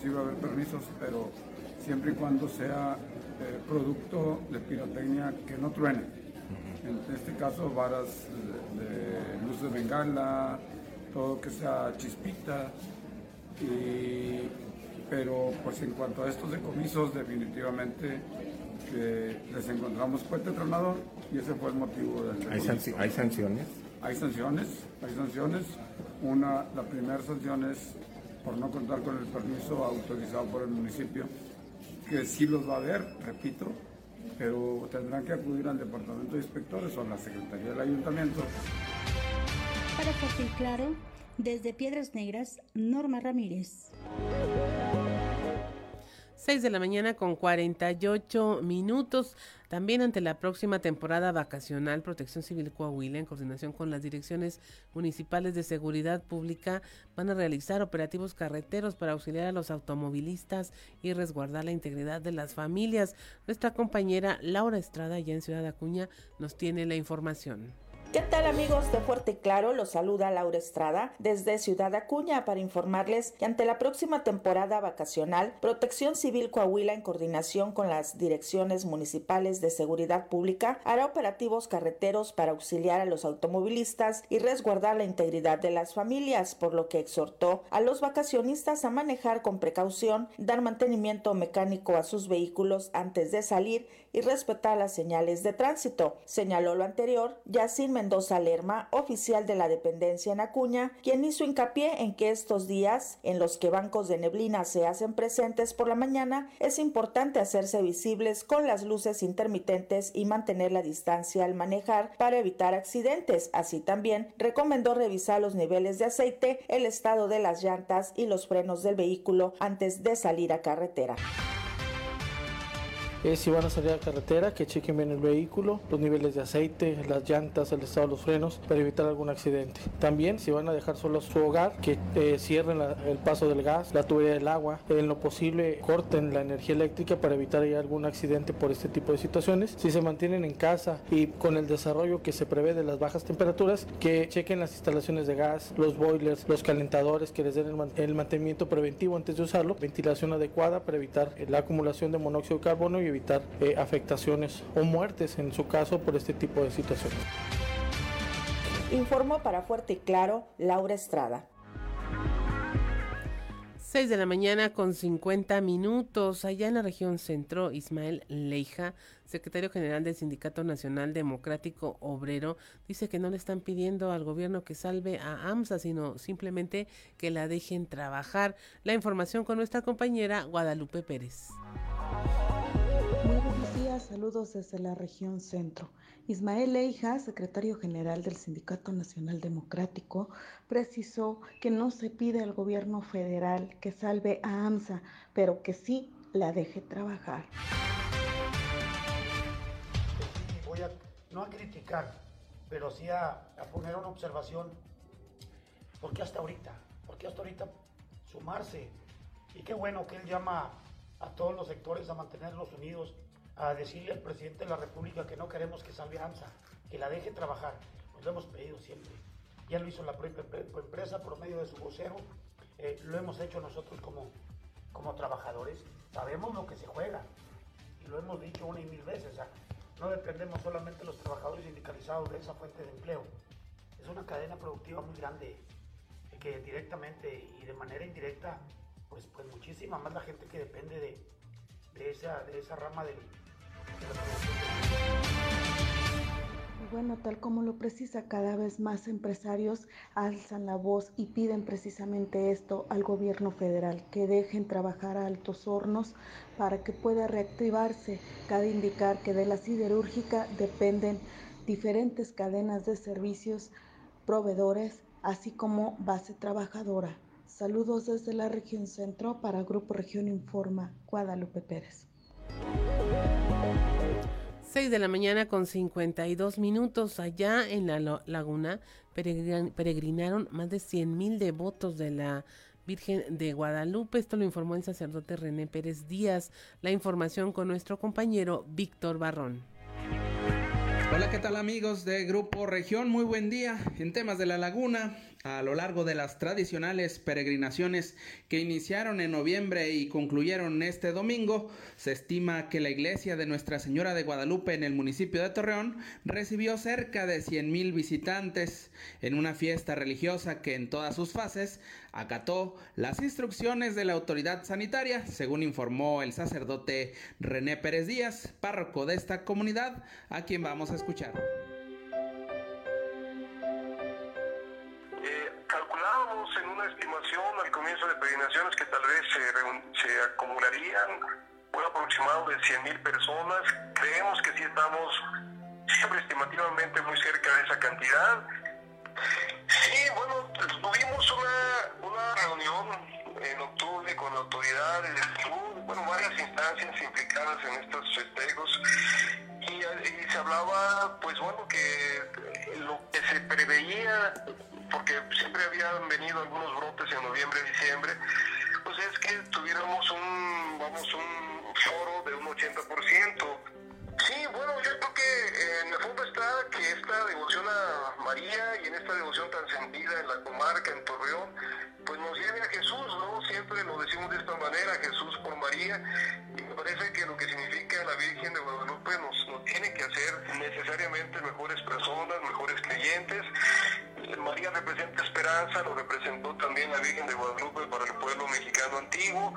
sí va a haber permisos, pero siempre y cuando sea producto de pirotecnia que no truene. En este caso, varas de de bengala, todo que sea chispita. pero pues en cuanto a estos decomisos, definitivamente les encontramos puente tronador y ese fue el motivo del ¿Hay, ¿Hay sanciones? Hay sanciones, hay sanciones. Una, la primera sanción es por no contar con el permiso autorizado por el municipio, que sí los va a haber, repito, pero tendrán que acudir al departamento de inspectores o a la secretaría del ayuntamiento. Para y Claro, desde Piedras Negras, Norma Ramírez. 6 de la mañana con 48 minutos. También ante la próxima temporada vacacional, Protección Civil Coahuila, en coordinación con las direcciones municipales de seguridad pública, van a realizar operativos carreteros para auxiliar a los automovilistas y resguardar la integridad de las familias. Nuestra compañera Laura Estrada, ya en Ciudad Acuña, nos tiene la información. ¿Qué tal amigos de Fuerte y Claro? Los saluda Laura Estrada desde Ciudad Acuña para informarles que ante la próxima temporada vacacional, Protección Civil Coahuila en coordinación con las direcciones municipales de seguridad pública hará operativos carreteros para auxiliar a los automovilistas y resguardar la integridad de las familias, por lo que exhortó a los vacacionistas a manejar con precaución, dar mantenimiento mecánico a sus vehículos antes de salir y respetar las señales de tránsito. Señaló lo anterior, sin Mendoza Lerma, oficial de la dependencia en Acuña, quien hizo hincapié en que estos días, en los que bancos de neblina se hacen presentes por la mañana, es importante hacerse visibles con las luces intermitentes y mantener la distancia al manejar para evitar accidentes. Así también recomendó revisar los niveles de aceite, el estado de las llantas y los frenos del vehículo antes de salir a carretera si van a salir a carretera, que chequen bien el vehículo, los niveles de aceite, las llantas, el estado de los frenos, para evitar algún accidente. También, si van a dejar solo su hogar, que eh, cierren el paso del gas, la tubería del agua, en lo posible corten la energía eléctrica para evitar algún accidente por este tipo de situaciones. Si se mantienen en casa y con el desarrollo que se prevé de las bajas temperaturas, que chequen las instalaciones de gas, los boilers, los calentadores, que les den el, mantenimiento preventivo antes de usarlo, ventilación adecuada para evitar la acumulación de monóxido de carbono y evitar eh, afectaciones o muertes en su caso por este tipo de situaciones. Informó para Fuerte y Claro Laura Estrada. 6 de la mañana con 50 minutos. Allá en la región centro, Ismael Leija, secretario general del Sindicato Nacional Democrático Obrero, dice que no le están pidiendo al gobierno que salve a AMSA, sino simplemente que la dejen trabajar. La información con nuestra compañera Guadalupe Pérez. Saludos desde la región centro. Ismael Leija, secretario general del Sindicato Nacional Democrático, precisó que no se pide al gobierno federal que salve a AMSA, pero que sí la deje trabajar. Voy a, no a criticar, pero sí a, a poner una observación. ¿Por qué hasta ahorita? ¿Por qué hasta ahorita sumarse? Y qué bueno que él llama a todos los sectores a mantenerlos unidos, a decirle al presidente de la República que no queremos que salve AMSA, que la deje trabajar. Nos lo hemos pedido siempre. Ya lo hizo la propia empresa por medio de su vocero. Eh, lo hemos hecho nosotros como, como trabajadores. Sabemos lo que se juega y lo hemos dicho una y mil veces. no dependemos solamente los trabajadores sindicalizados de esa fuente de empleo. Es una cadena productiva muy grande que directamente y de manera indirecta pues, pues muchísima más la gente que depende de, de, esa, de esa rama del, bueno, tal como lo precisa, cada vez más empresarios alzan la voz y piden precisamente esto al gobierno federal, que dejen trabajar a altos hornos para que pueda reactivarse. Cabe indicar que de la siderúrgica dependen diferentes cadenas de servicios, proveedores, así como base trabajadora. Saludos desde la región centro para Grupo Región Informa, Guadalupe Pérez. 6 de la mañana con 52 minutos allá en la laguna peregrinaron más de 100 mil devotos de la Virgen de Guadalupe. Esto lo informó el sacerdote René Pérez Díaz. La información con nuestro compañero Víctor Barrón. Hola, ¿qué tal amigos de Grupo Región? Muy buen día. En temas de la laguna, a lo largo de las tradicionales peregrinaciones que iniciaron en noviembre y concluyeron este domingo, se estima que la iglesia de Nuestra Señora de Guadalupe en el municipio de Torreón recibió cerca de 100 mil visitantes en una fiesta religiosa que en todas sus fases acató las instrucciones de la autoridad sanitaria, según informó el sacerdote René Pérez Díaz, párroco de esta comunidad, a quien vamos a escuchar. Calculábamos en una estimación al comienzo de peregrinaciones que tal vez se, se acumularían un aproximado de 100 mil personas. Creemos que sí estamos siempre estimativamente muy cerca de esa cantidad. Sí, bueno, tuvimos una, una reunión en octubre con autoridades de salud, bueno, varias instancias implicadas en estos festejos y, se hablaba, pues bueno, que lo que se preveía, porque siempre habían venido algunos brotes en noviembre, diciembre, pues es que tuviéramos un, vamos, un foro de un 80%. Sí, bueno, yo creo que en el fondo está que esta devoción a María y en esta devoción tan sentida en la comarca, en Torreón, pues nos lleve a Jesús, ¿no? Siempre lo decimos de esta manera, Jesús por María, y me parece que lo que significa la Virgen de Guadalupe nos, nos tiene que hacer necesariamente mejores personas, mejores creyentes. Representa esperanza, lo representó también la Virgen de Guadalupe para el pueblo mexicano antiguo,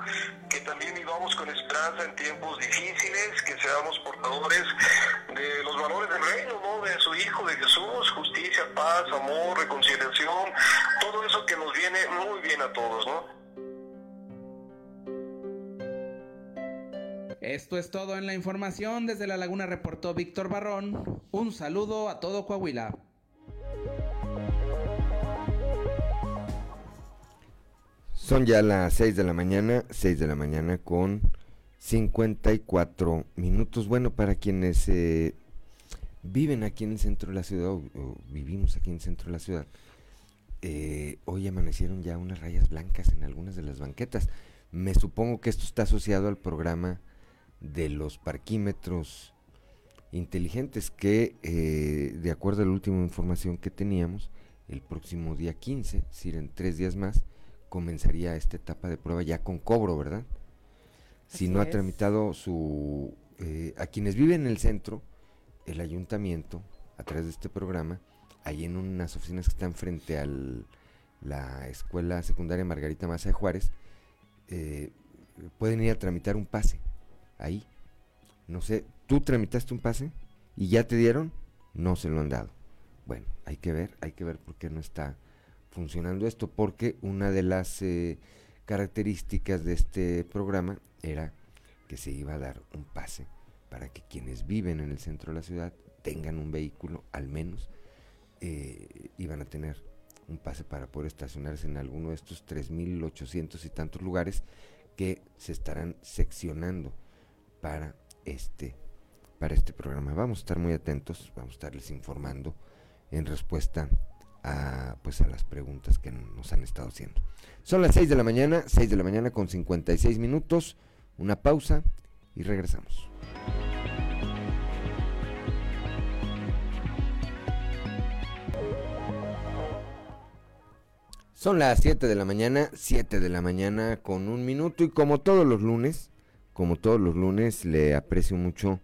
que también vivamos con esperanza en tiempos difíciles, que seamos portadores de los valores del reino, ¿no? De su Hijo, de Jesús, justicia, paz, amor, reconciliación, todo eso que nos viene muy bien a todos, ¿no? Esto es todo en la información. Desde La Laguna reportó Víctor Barrón. Un saludo a todo Coahuila. Son ya las 6 de la mañana, 6 de la mañana con 54 minutos. Bueno, para quienes eh, viven aquí en el centro de la ciudad o, vivimos aquí en el centro de la ciudad, eh, hoy amanecieron ya unas rayas blancas en algunas de las banquetas. Me supongo que esto está asociado al programa de los parquímetros inteligentes que, eh, de acuerdo a la última información que teníamos, el próximo día 15, es decir, en tres días más, comenzaría esta etapa de prueba ya con cobro, ¿verdad? si no ha tramitado su... Eh, a quienes viven en el centro, el ayuntamiento, a través de este programa, ahí en unas oficinas que están frente a la escuela secundaria Margarita Maza de Juárez, eh, pueden ir a tramitar un pase ahí. No sé, ¿tú tramitaste un pase y ya te dieron? No se lo han dado. Bueno, hay que ver, hay que ver por qué no está funcionando esto, porque una de las eh, características de este programa era que se iba a dar un pase para que quienes viven en el centro de la ciudad tengan un vehículo, al menos eh, iban a tener un pase para poder estacionarse en alguno de estos 3.800 y tantos lugares que se estarán seccionando para este, para este programa. Vamos a estar muy atentos, vamos a estarles informando en respuesta a, pues a las preguntas que nos han estado haciendo. Son las 6 de la mañana, 6 de la mañana con 56 minutos, una pausa y regresamos. Son las 7 de la mañana, 7 de la mañana con un minuto y como todos los lunes, como todos los lunes, le aprecio mucho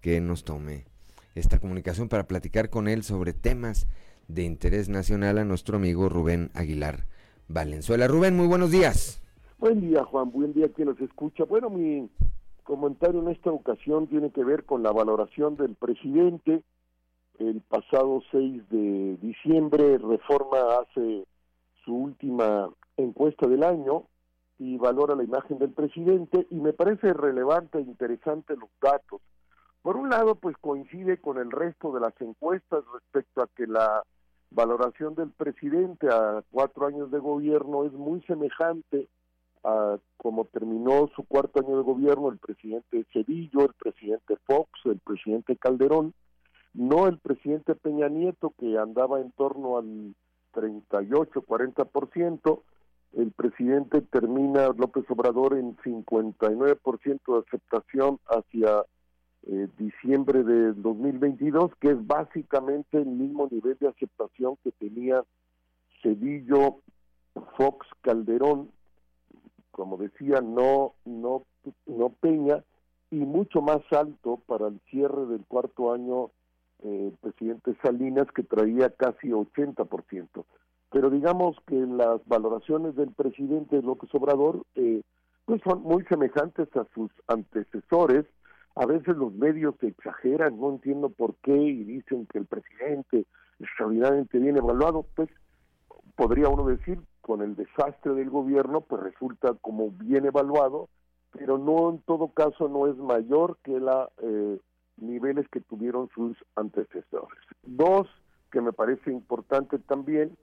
que nos tome esta comunicación para platicar con él sobre temas de interés nacional a nuestro amigo Rubén Aguilar Valenzuela. Rubén, muy buenos días. Buen día, Juan. Buen día quien nos escucha. Bueno, mi comentario en esta ocasión tiene que ver con la valoración del presidente. El pasado 6 de diciembre, Reforma hace su última encuesta del año y valora la imagen del presidente y me parece relevante e interesante los datos. Por un lado, pues coincide con el resto de las encuestas respecto a que la valoración del presidente a cuatro años de gobierno es muy semejante a como terminó su cuarto año de gobierno el presidente Cedillo, el presidente Fox, el presidente Calderón, no el presidente Peña Nieto que andaba en torno al 38-40%, el presidente termina López Obrador en 59% de aceptación hacia eh, diciembre del 2022, que es básicamente el mismo nivel de aceptación que tenía Cedillo, Fox, Calderón, como decía, no, no, no Peña, y mucho más alto para el cierre del cuarto año eh, el presidente Salinas, que traía casi 80%. Pero digamos que las valoraciones del presidente López Obrador eh, pues son muy semejantes a sus antecesores, a veces los medios exageran, no entiendo por qué, y dicen que el presidente extraordinariamente bien evaluado, pues podría uno decir, con el desastre del gobierno, pues resulta como bien evaluado, pero no en todo caso no es mayor que los eh, niveles que tuvieron sus antecesores. Dos, que me parece importante también,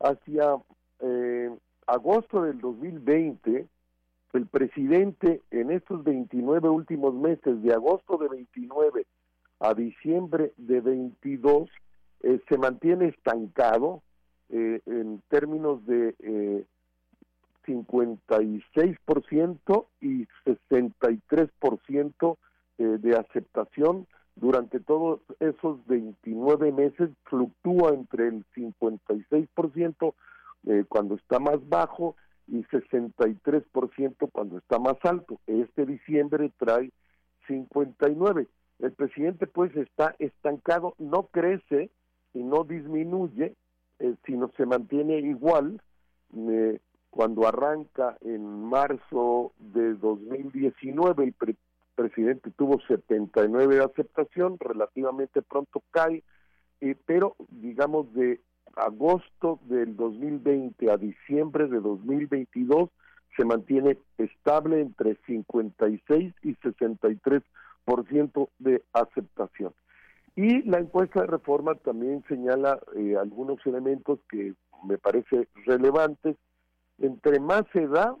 hacia eh, agosto del 2020, el presidente en estos 29 últimos meses, de agosto de 29 a diciembre de 22, eh, se mantiene estancado eh, en términos de eh, 56% y 63% eh, de aceptación. Durante todos esos 29 meses fluctúa entre el 56% eh, cuando está más bajo y 63% cuando está más alto. Este diciembre trae 59. El presidente pues está estancado, no crece y no disminuye, eh, sino se mantiene igual. Eh, cuando arranca en marzo de 2019, el presidente tuvo 79 de aceptación, relativamente pronto cae, eh, pero digamos de agosto del 2020 a diciembre de 2022 se mantiene estable entre 56 y 63% de aceptación. Y la encuesta de reforma también señala eh, algunos elementos que me parece relevantes. Entre más edad,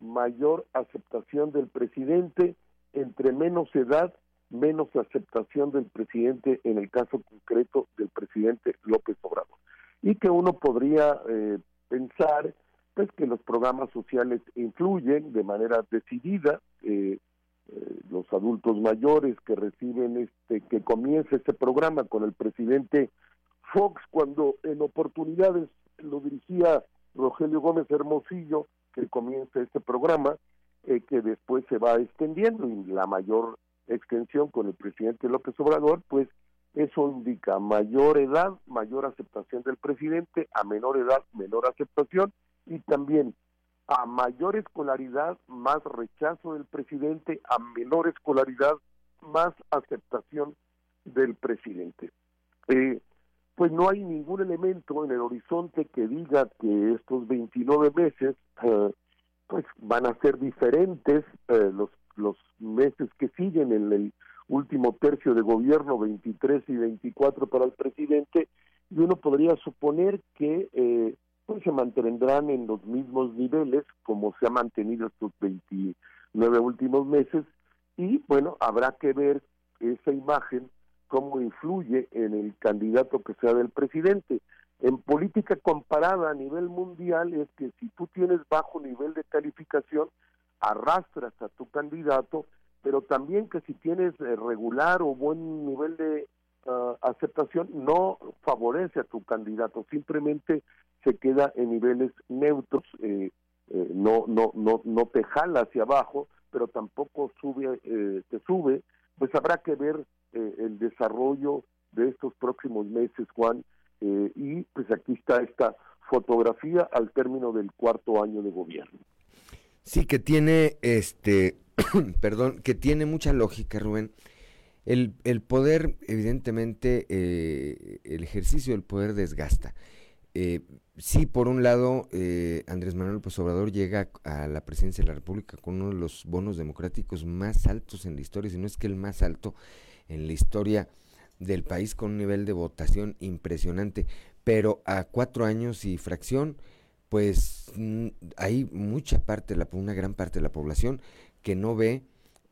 mayor aceptación del presidente, entre menos edad, menos aceptación del presidente, en el caso concreto del presidente López Obrador. Y que uno podría eh, pensar pues que los programas sociales influyen de manera decidida, eh, eh, los adultos mayores que reciben este, que comienza este programa con el presidente Fox cuando en oportunidades lo dirigía Rogelio Gómez Hermosillo, que comienza este programa, eh, que después se va extendiendo y la mayor extensión con el presidente López Obrador, pues eso indica mayor edad, mayor aceptación del presidente, a menor edad, menor aceptación y también a mayor escolaridad, más rechazo del presidente, a menor escolaridad, más aceptación del presidente. Eh, pues no hay ningún elemento en el horizonte que diga que estos 29 meses eh, pues van a ser diferentes eh, los los meses que siguen en el último tercio de gobierno 23 y 24 para el presidente y uno podría suponer que eh, pues se mantendrán en los mismos niveles como se ha mantenido estos 29 últimos meses y bueno, habrá que ver esa imagen cómo influye en el candidato que sea del presidente. En política comparada a nivel mundial es que si tú tienes bajo nivel de calificación, arrastras a tu candidato, pero también que si tienes eh, regular o buen nivel de uh, aceptación, no favorece a tu candidato, simplemente se queda en niveles neutros, eh, eh, no, no, no, no te jala hacia abajo, pero tampoco sube, eh, te sube, pues habrá que ver el desarrollo de estos próximos meses, Juan, y pues aquí está esta fotografía al término del cuarto año de gobierno. Sí, que tiene, este, perdón, que tiene mucha lógica, Rubén. El, el poder, evidentemente, el ejercicio del poder desgasta. Eh, sí, por un lado, eh, Andrés Manuel López Obrador llega a la presidencia de la República con uno de los bonos democráticos más altos en la historia, si no es que el más alto en la historia del país, con un nivel de votación impresionante. Pero a cuatro años y fracción, pues hay mucha parte, la, una gran parte de la población que no ve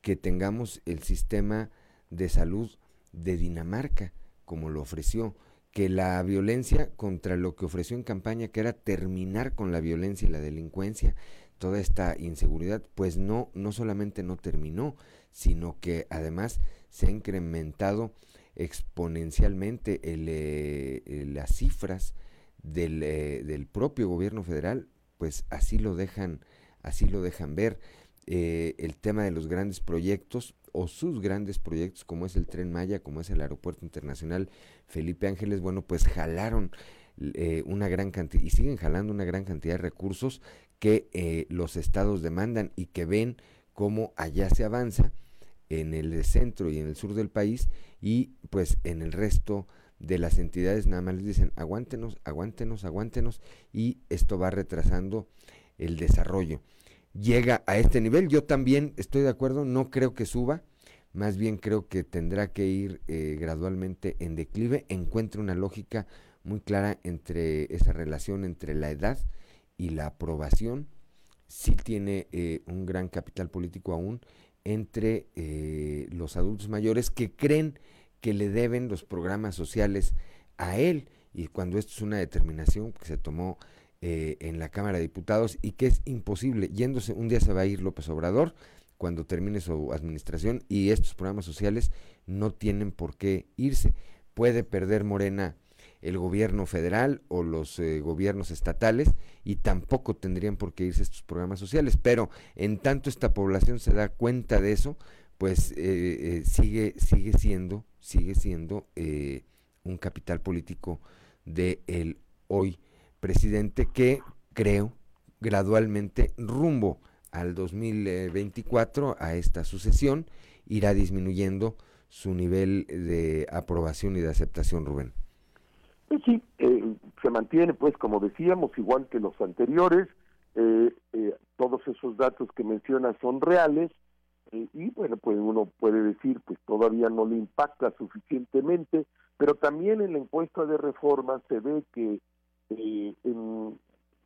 que tengamos el sistema de salud de Dinamarca, como lo ofreció que la violencia contra lo que ofreció en campaña, que era terminar con la violencia y la delincuencia, toda esta inseguridad, pues no, no solamente no terminó, sino que además se ha incrementado exponencialmente el, eh, las cifras del, eh, del, propio gobierno federal, pues así lo dejan, así lo dejan ver. Eh, el tema de los grandes proyectos o sus grandes proyectos como es el tren Maya, como es el aeropuerto internacional Felipe Ángeles, bueno, pues jalaron eh, una gran cantidad y siguen jalando una gran cantidad de recursos que eh, los estados demandan y que ven cómo allá se avanza en el centro y en el sur del país y pues en el resto de las entidades nada más les dicen aguántenos, aguántenos, aguántenos y esto va retrasando el desarrollo. Llega a este nivel, yo también estoy de acuerdo, no creo que suba, más bien creo que tendrá que ir eh, gradualmente en declive, encuentre una lógica muy clara entre esa relación entre la edad y la aprobación, sí tiene eh, un gran capital político aún entre eh, los adultos mayores que creen que le deben los programas sociales a él y cuando esto es una determinación que se tomó eh, en la Cámara de Diputados y que es imposible, yéndose, un día se va a ir López Obrador cuando termine su administración y estos programas sociales no tienen por qué irse. Puede perder Morena el gobierno federal o los eh, gobiernos estatales y tampoco tendrían por qué irse estos programas sociales, pero en tanto esta población se da cuenta de eso, pues eh, sigue, sigue siendo sigue siendo eh, un capital político de el hoy presidente que creo gradualmente rumbo al 2024 a esta sucesión irá disminuyendo su nivel de aprobación y de aceptación, Rubén. Pues sí, eh, se mantiene, pues, como decíamos, igual que los anteriores. Eh, todos esos datos que menciona son reales. Eh, y bueno, pues uno puede decir, pues todavía no le impacta suficientemente, pero también en la encuesta de reforma se ve que eh, en,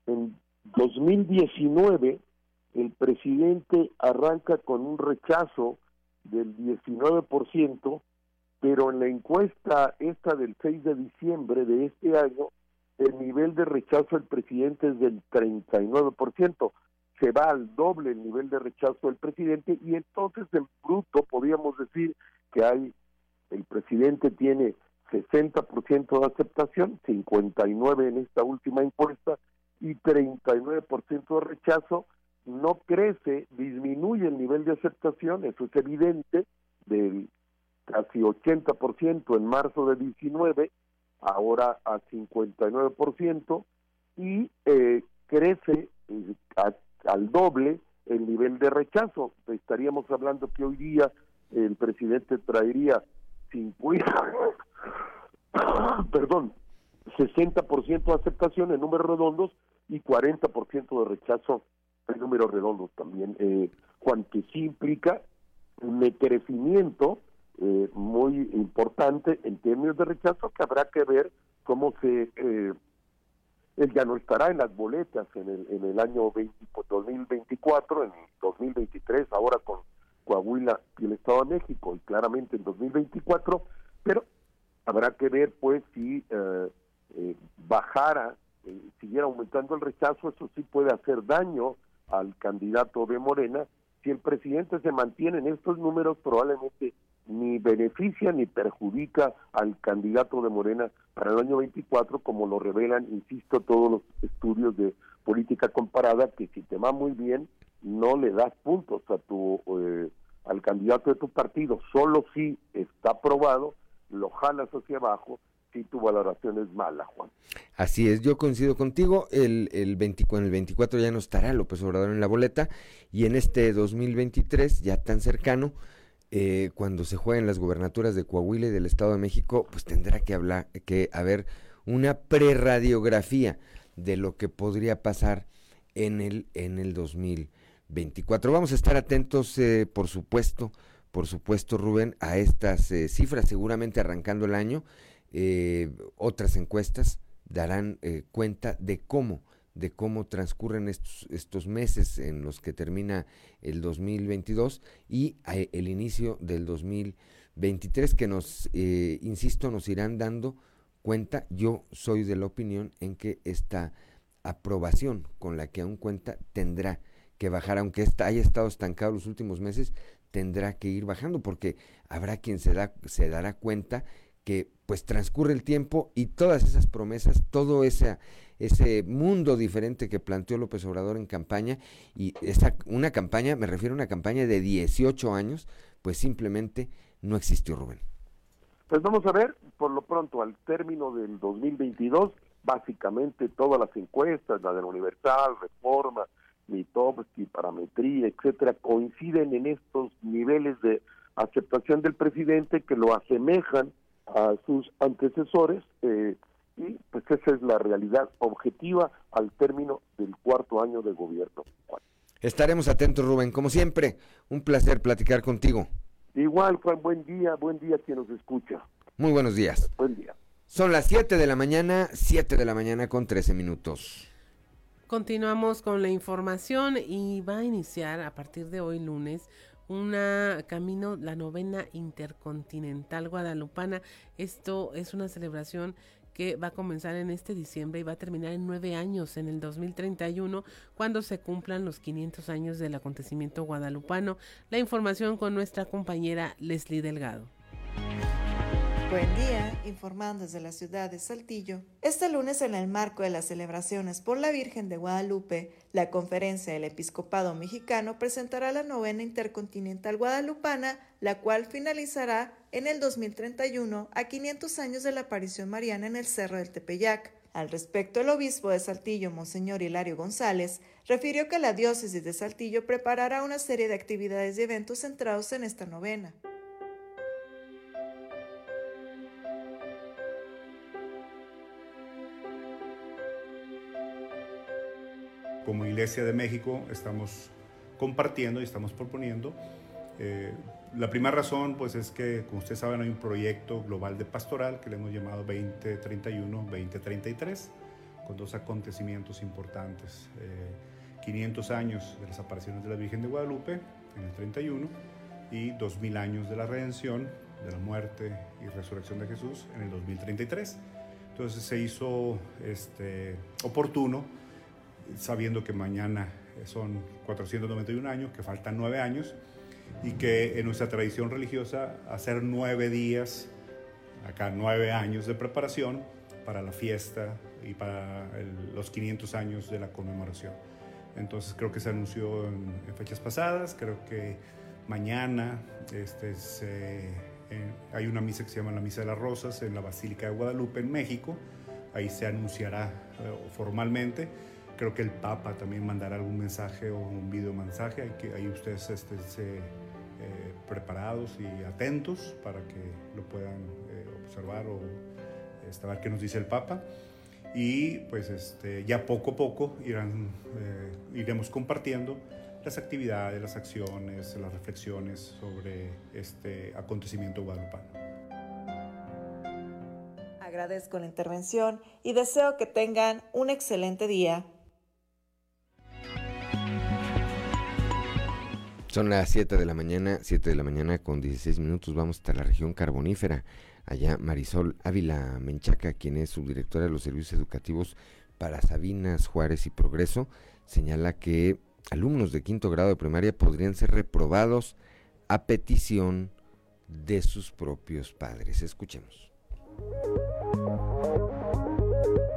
en 2019 el presidente arranca con un rechazo del 19%, pero en la encuesta esta del 6 de diciembre de este año, el nivel de rechazo del presidente es del 39% se va al doble el nivel de rechazo del presidente y entonces en bruto podríamos decir que hay el presidente tiene 60% de aceptación, 59 en esta última encuesta y 39% de rechazo, no crece, disminuye el nivel de aceptación, eso es evidente, del casi 80% en marzo de 19, ahora a 59%, y eh, crece eh, a al doble el nivel de rechazo. Estaríamos hablando que hoy día el presidente traería 50, perdón, 60% de aceptación en números redondos y 40% de rechazo en números redondos también. Eh, que sí implica un crecimiento eh, muy importante en términos de rechazo que habrá que ver cómo se eh, él ya no estará en las boletas en el, en el año 2024, en 2023, ahora con Coahuila y el Estado de México, y claramente en 2024, pero habrá que ver pues si eh, eh, bajara, eh, siguiera aumentando el rechazo, eso sí puede hacer daño al candidato de Morena. Si el presidente se mantiene en estos números, probablemente ni beneficia ni perjudica al candidato de Morena para el año 24, como lo revelan, insisto, todos los estudios de política comparada, que si te va muy bien, no le das puntos a tu eh, al candidato de tu partido, solo si está aprobado, lo jalas hacia abajo si tu valoración es mala, Juan. Así es, yo coincido contigo, el, el, 20, el 24 ya no estará López Obrador en la boleta y en este 2023, ya tan cercano, eh, cuando se jueguen las gubernaturas de Coahuila y del Estado de México, pues tendrá que hablar, que haber una preradiografía de lo que podría pasar en el, en el 2024. Vamos a estar atentos, eh, por supuesto, por supuesto, Rubén, a estas eh, cifras, seguramente arrancando el año, otras encuestas darán cuenta de cómo de cómo transcurren estos, estos meses en los que termina el 2022 y eh, el inicio del 2023 que nos, eh, insisto, nos irán dando cuenta. Yo soy de la opinión en que esta aprobación con la que aún cuenta tendrá que bajar, aunque esta haya estado estancado los últimos meses, tendrá que ir bajando porque habrá quien se, da, se dará cuenta que pues transcurre el tiempo y todas esas promesas, todo ese ese mundo diferente que planteó López Obrador en campaña y esa una campaña, me refiero a una campaña de 18 años, pues simplemente no existió Rubén. Pues vamos a ver, por lo pronto al término del 2022, básicamente todas las encuestas, la de la Universal, Reforma, Mitowski, Parametría, etcétera, coinciden en estos niveles de aceptación del presidente que lo asemejan a sus antecesores eh, y pues esa es la realidad objetiva al término del cuarto año de gobierno. Estaremos atentos, Rubén. Como siempre, un placer platicar contigo. Igual, Juan, buen día, buen día quien nos escucha. Muy buenos días. Buen día. Son las 7 de la mañana, 7 de la mañana con 13 minutos. Continuamos con la información y va a iniciar a partir de hoy lunes una camino, la novena intercontinental guadalupana. Esto es una celebración que va a comenzar en este diciembre y va a terminar en nueve años, en el 2031, cuando se cumplan los 500 años del acontecimiento guadalupano. La información con nuestra compañera Leslie Delgado. Buen día, informando desde la ciudad de Saltillo. Este lunes, en el marco de las celebraciones por la Virgen de Guadalupe, la Conferencia del Episcopado Mexicano presentará la novena intercontinental guadalupana, la cual finalizará en el 2031 a 500 años de la aparición mariana en el Cerro del Tepeyac. Al respecto, el obispo de Saltillo, Monseñor Hilario González, refirió que la diócesis de Saltillo preparará una serie de actividades y eventos centrados en esta novena. Como Iglesia de México estamos compartiendo y estamos proponiendo. Eh, la primera razón, pues, es que, como ustedes saben, hay un proyecto global de pastoral que le hemos llamado 2031-2033, con dos acontecimientos importantes. 500 eh, años de las apariciones de la Virgen de Guadalupe en el 31 y 2000 años de la redención, de la muerte y resurrección de Jesús en el 2033. Entonces se hizo este, oportuno sabiendo que mañana son 491 años, que faltan nueve años, y que en nuestra tradición religiosa hacer nueve días, acá nueve años de preparación para la fiesta y para los 500 años de la conmemoración. Entonces creo que se anunció en, fechas pasadas, creo que mañana este, hay una misa que se llama la Misa de las Rosas en la Basílica de Guadalupe en México, ahí se anunciará eh, formalmente Creo que el Papa también mandará algún mensaje o un video mensaje. Hay que ahí ustedes estén eh, preparados y atentos para que lo puedan eh, observar o ver qué nos dice el Papa. Y pues este, ya poco a poco eh, iremos compartiendo las actividades, las acciones, las reflexiones sobre este acontecimiento guadalupano. Agradezco la intervención y deseo que tengan un excelente día. Son las 7 de la mañana, 7 de la mañana con 16 minutos. Vamos hasta la región carbonífera. Allá Marisol Ávila Menchaca, quien es subdirectora de los servicios educativos para Sabinas, Juárez y Progreso, señala que alumnos de quinto grado de primaria podrían ser reprobados a petición de sus propios padres. Escuchemos.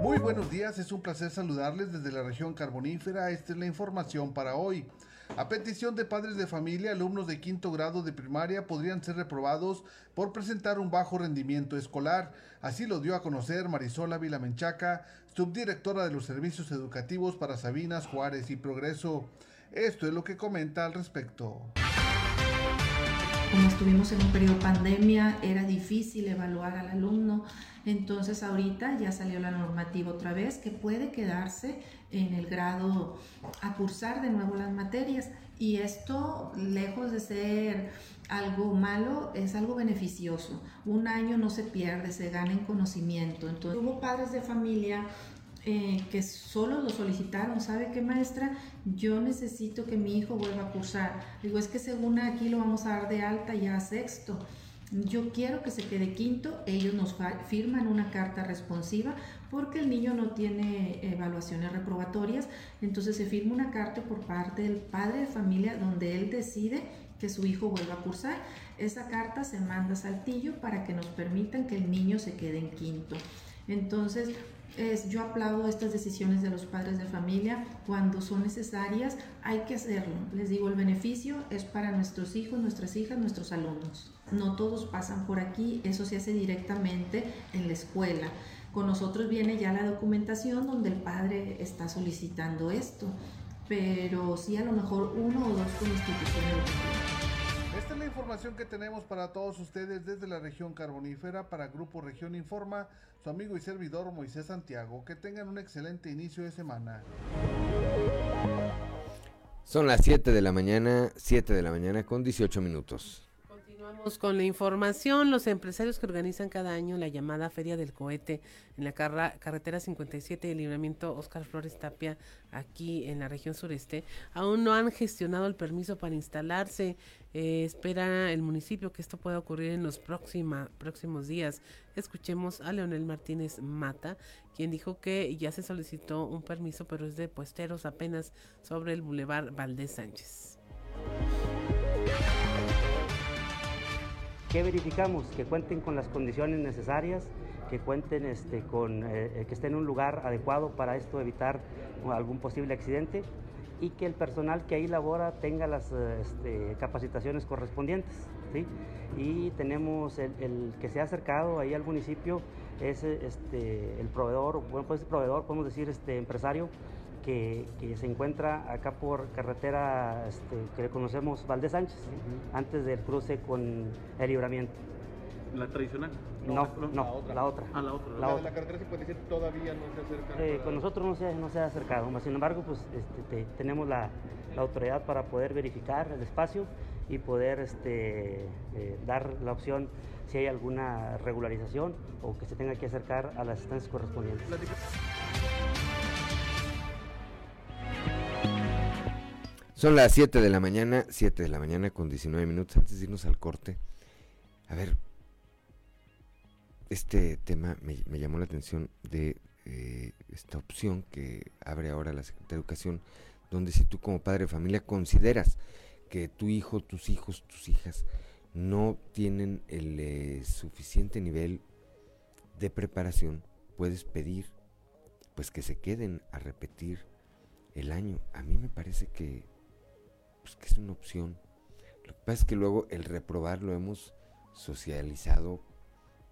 Muy buenos días, es un placer saludarles desde la región carbonífera. Esta es la información para hoy. A petición de padres de familia, alumnos de quinto grado de primaria podrían ser reprobados por presentar un bajo rendimiento escolar. Así lo dio a conocer Marisol Ávila Menchaca, subdirectora de los servicios educativos para Sabinas, Juárez y Progreso. Esto es lo que comenta al respecto. Como estuvimos en un periodo de pandemia, era difícil evaluar al alumno. Entonces ahorita ya salió la normativa otra vez que puede quedarse en el grado a cursar de nuevo las materias. Y esto, lejos de ser algo malo, es algo beneficioso. Un año no se pierde, se gana en conocimiento. Entonces, hubo padres de familia eh, que solo lo solicitaron, ¿sabe qué maestra? Yo necesito que mi hijo vuelva a cursar. Digo, es que según aquí lo vamos a dar de alta ya a sexto. Yo quiero que se quede quinto, ellos nos firman una carta responsiva porque el niño no tiene evaluaciones reprobatorias, entonces se firma una carta por parte del padre de familia donde él decide que su hijo vuelva a cursar. Esa carta se manda a Saltillo para que nos permitan que el niño se quede en quinto. Entonces, es, yo aplaudo estas decisiones de los padres de familia cuando son necesarias, hay que hacerlo. Les digo, el beneficio es para nuestros hijos, nuestras hijas, nuestros alumnos. No todos pasan por aquí, eso se hace directamente en la escuela. Con nosotros viene ya la documentación donde el padre está solicitando esto, pero sí a lo mejor uno o dos con instituciones Esta es la información que tenemos para todos ustedes desde la región carbonífera para Grupo Región Informa, su amigo y servidor Moisés Santiago. Que tengan un excelente inicio de semana. Son las 7 de la mañana, 7 de la mañana con 18 minutos. Con la información. Los empresarios que organizan cada año la llamada Feria del Cohete en la carretera 57 de libramiento Oscar Flores Tapia, aquí en la región sureste, aún no han gestionado el permiso para instalarse. Eh, espera el municipio que esto pueda ocurrir en los próxima, próximos días. Escuchemos a Leonel Martínez Mata, quien dijo que ya se solicitó un permiso, pero es de puesteros apenas sobre el Boulevard Valdés Sánchez. ¿Qué verificamos? Que cuenten con las condiciones necesarias, que cuenten este, con, eh, eh, que estén en un lugar adecuado para esto evitar algún posible accidente y que el personal que ahí labora tenga las eh, este, capacitaciones correspondientes. ¿sí? Y tenemos el, que se ha acercado ahí al municipio, es este, el proveedor, bueno, pues proveedor, podemos decir este empresario, que, se encuentra acá por carretera este, que conocemos Valdés Sánchez, antes del cruce con el libramiento. ¿La tradicional? No, no, la otra. Ah, la otra. La, la, carretera 57 todavía no se ha acercado. Eh, con nosotros no se, no se ha acercado, sin embargo, pues este, tenemos la, autoridad para poder verificar el espacio y poder este, eh, dar la opción si hay alguna regularización o que se tenga que acercar a las instancias correspondientes. Son las 7 de la mañana, 7 de la mañana con 19 minutos antes de irnos al corte. A ver, este tema me, llamó la atención de eh, esta opción que abre ahora la Secretaría de Educación, donde si tú como padre de familia consideras que tu hijo, tus hijos, tus hijas no tienen el eh, suficiente nivel de preparación, puedes pedir pues que se queden a repetir el año. A mí me parece que pues que es una opción. Lo que pasa es que luego el reprobar lo hemos socializado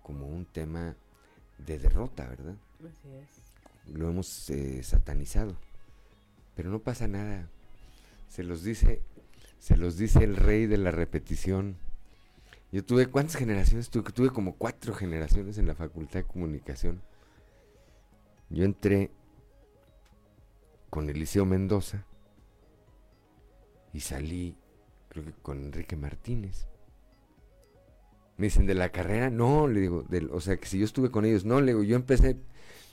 como un tema de derrota, ¿verdad? Así es. Lo hemos eh, satanizado. Pero no pasa nada. Se los dice, se los dice el rey de la repetición. Yo tuve, ¿cuántas generaciones tuve? Tuve como cuatro generaciones en la Facultad de Comunicación. Yo entré con Eliseo Mendoza y salí, creo que con Enrique Martínez. Me dicen, ¿de la carrera? No, le digo, del, o sea, que si yo estuve con ellos, no, le digo, yo empecé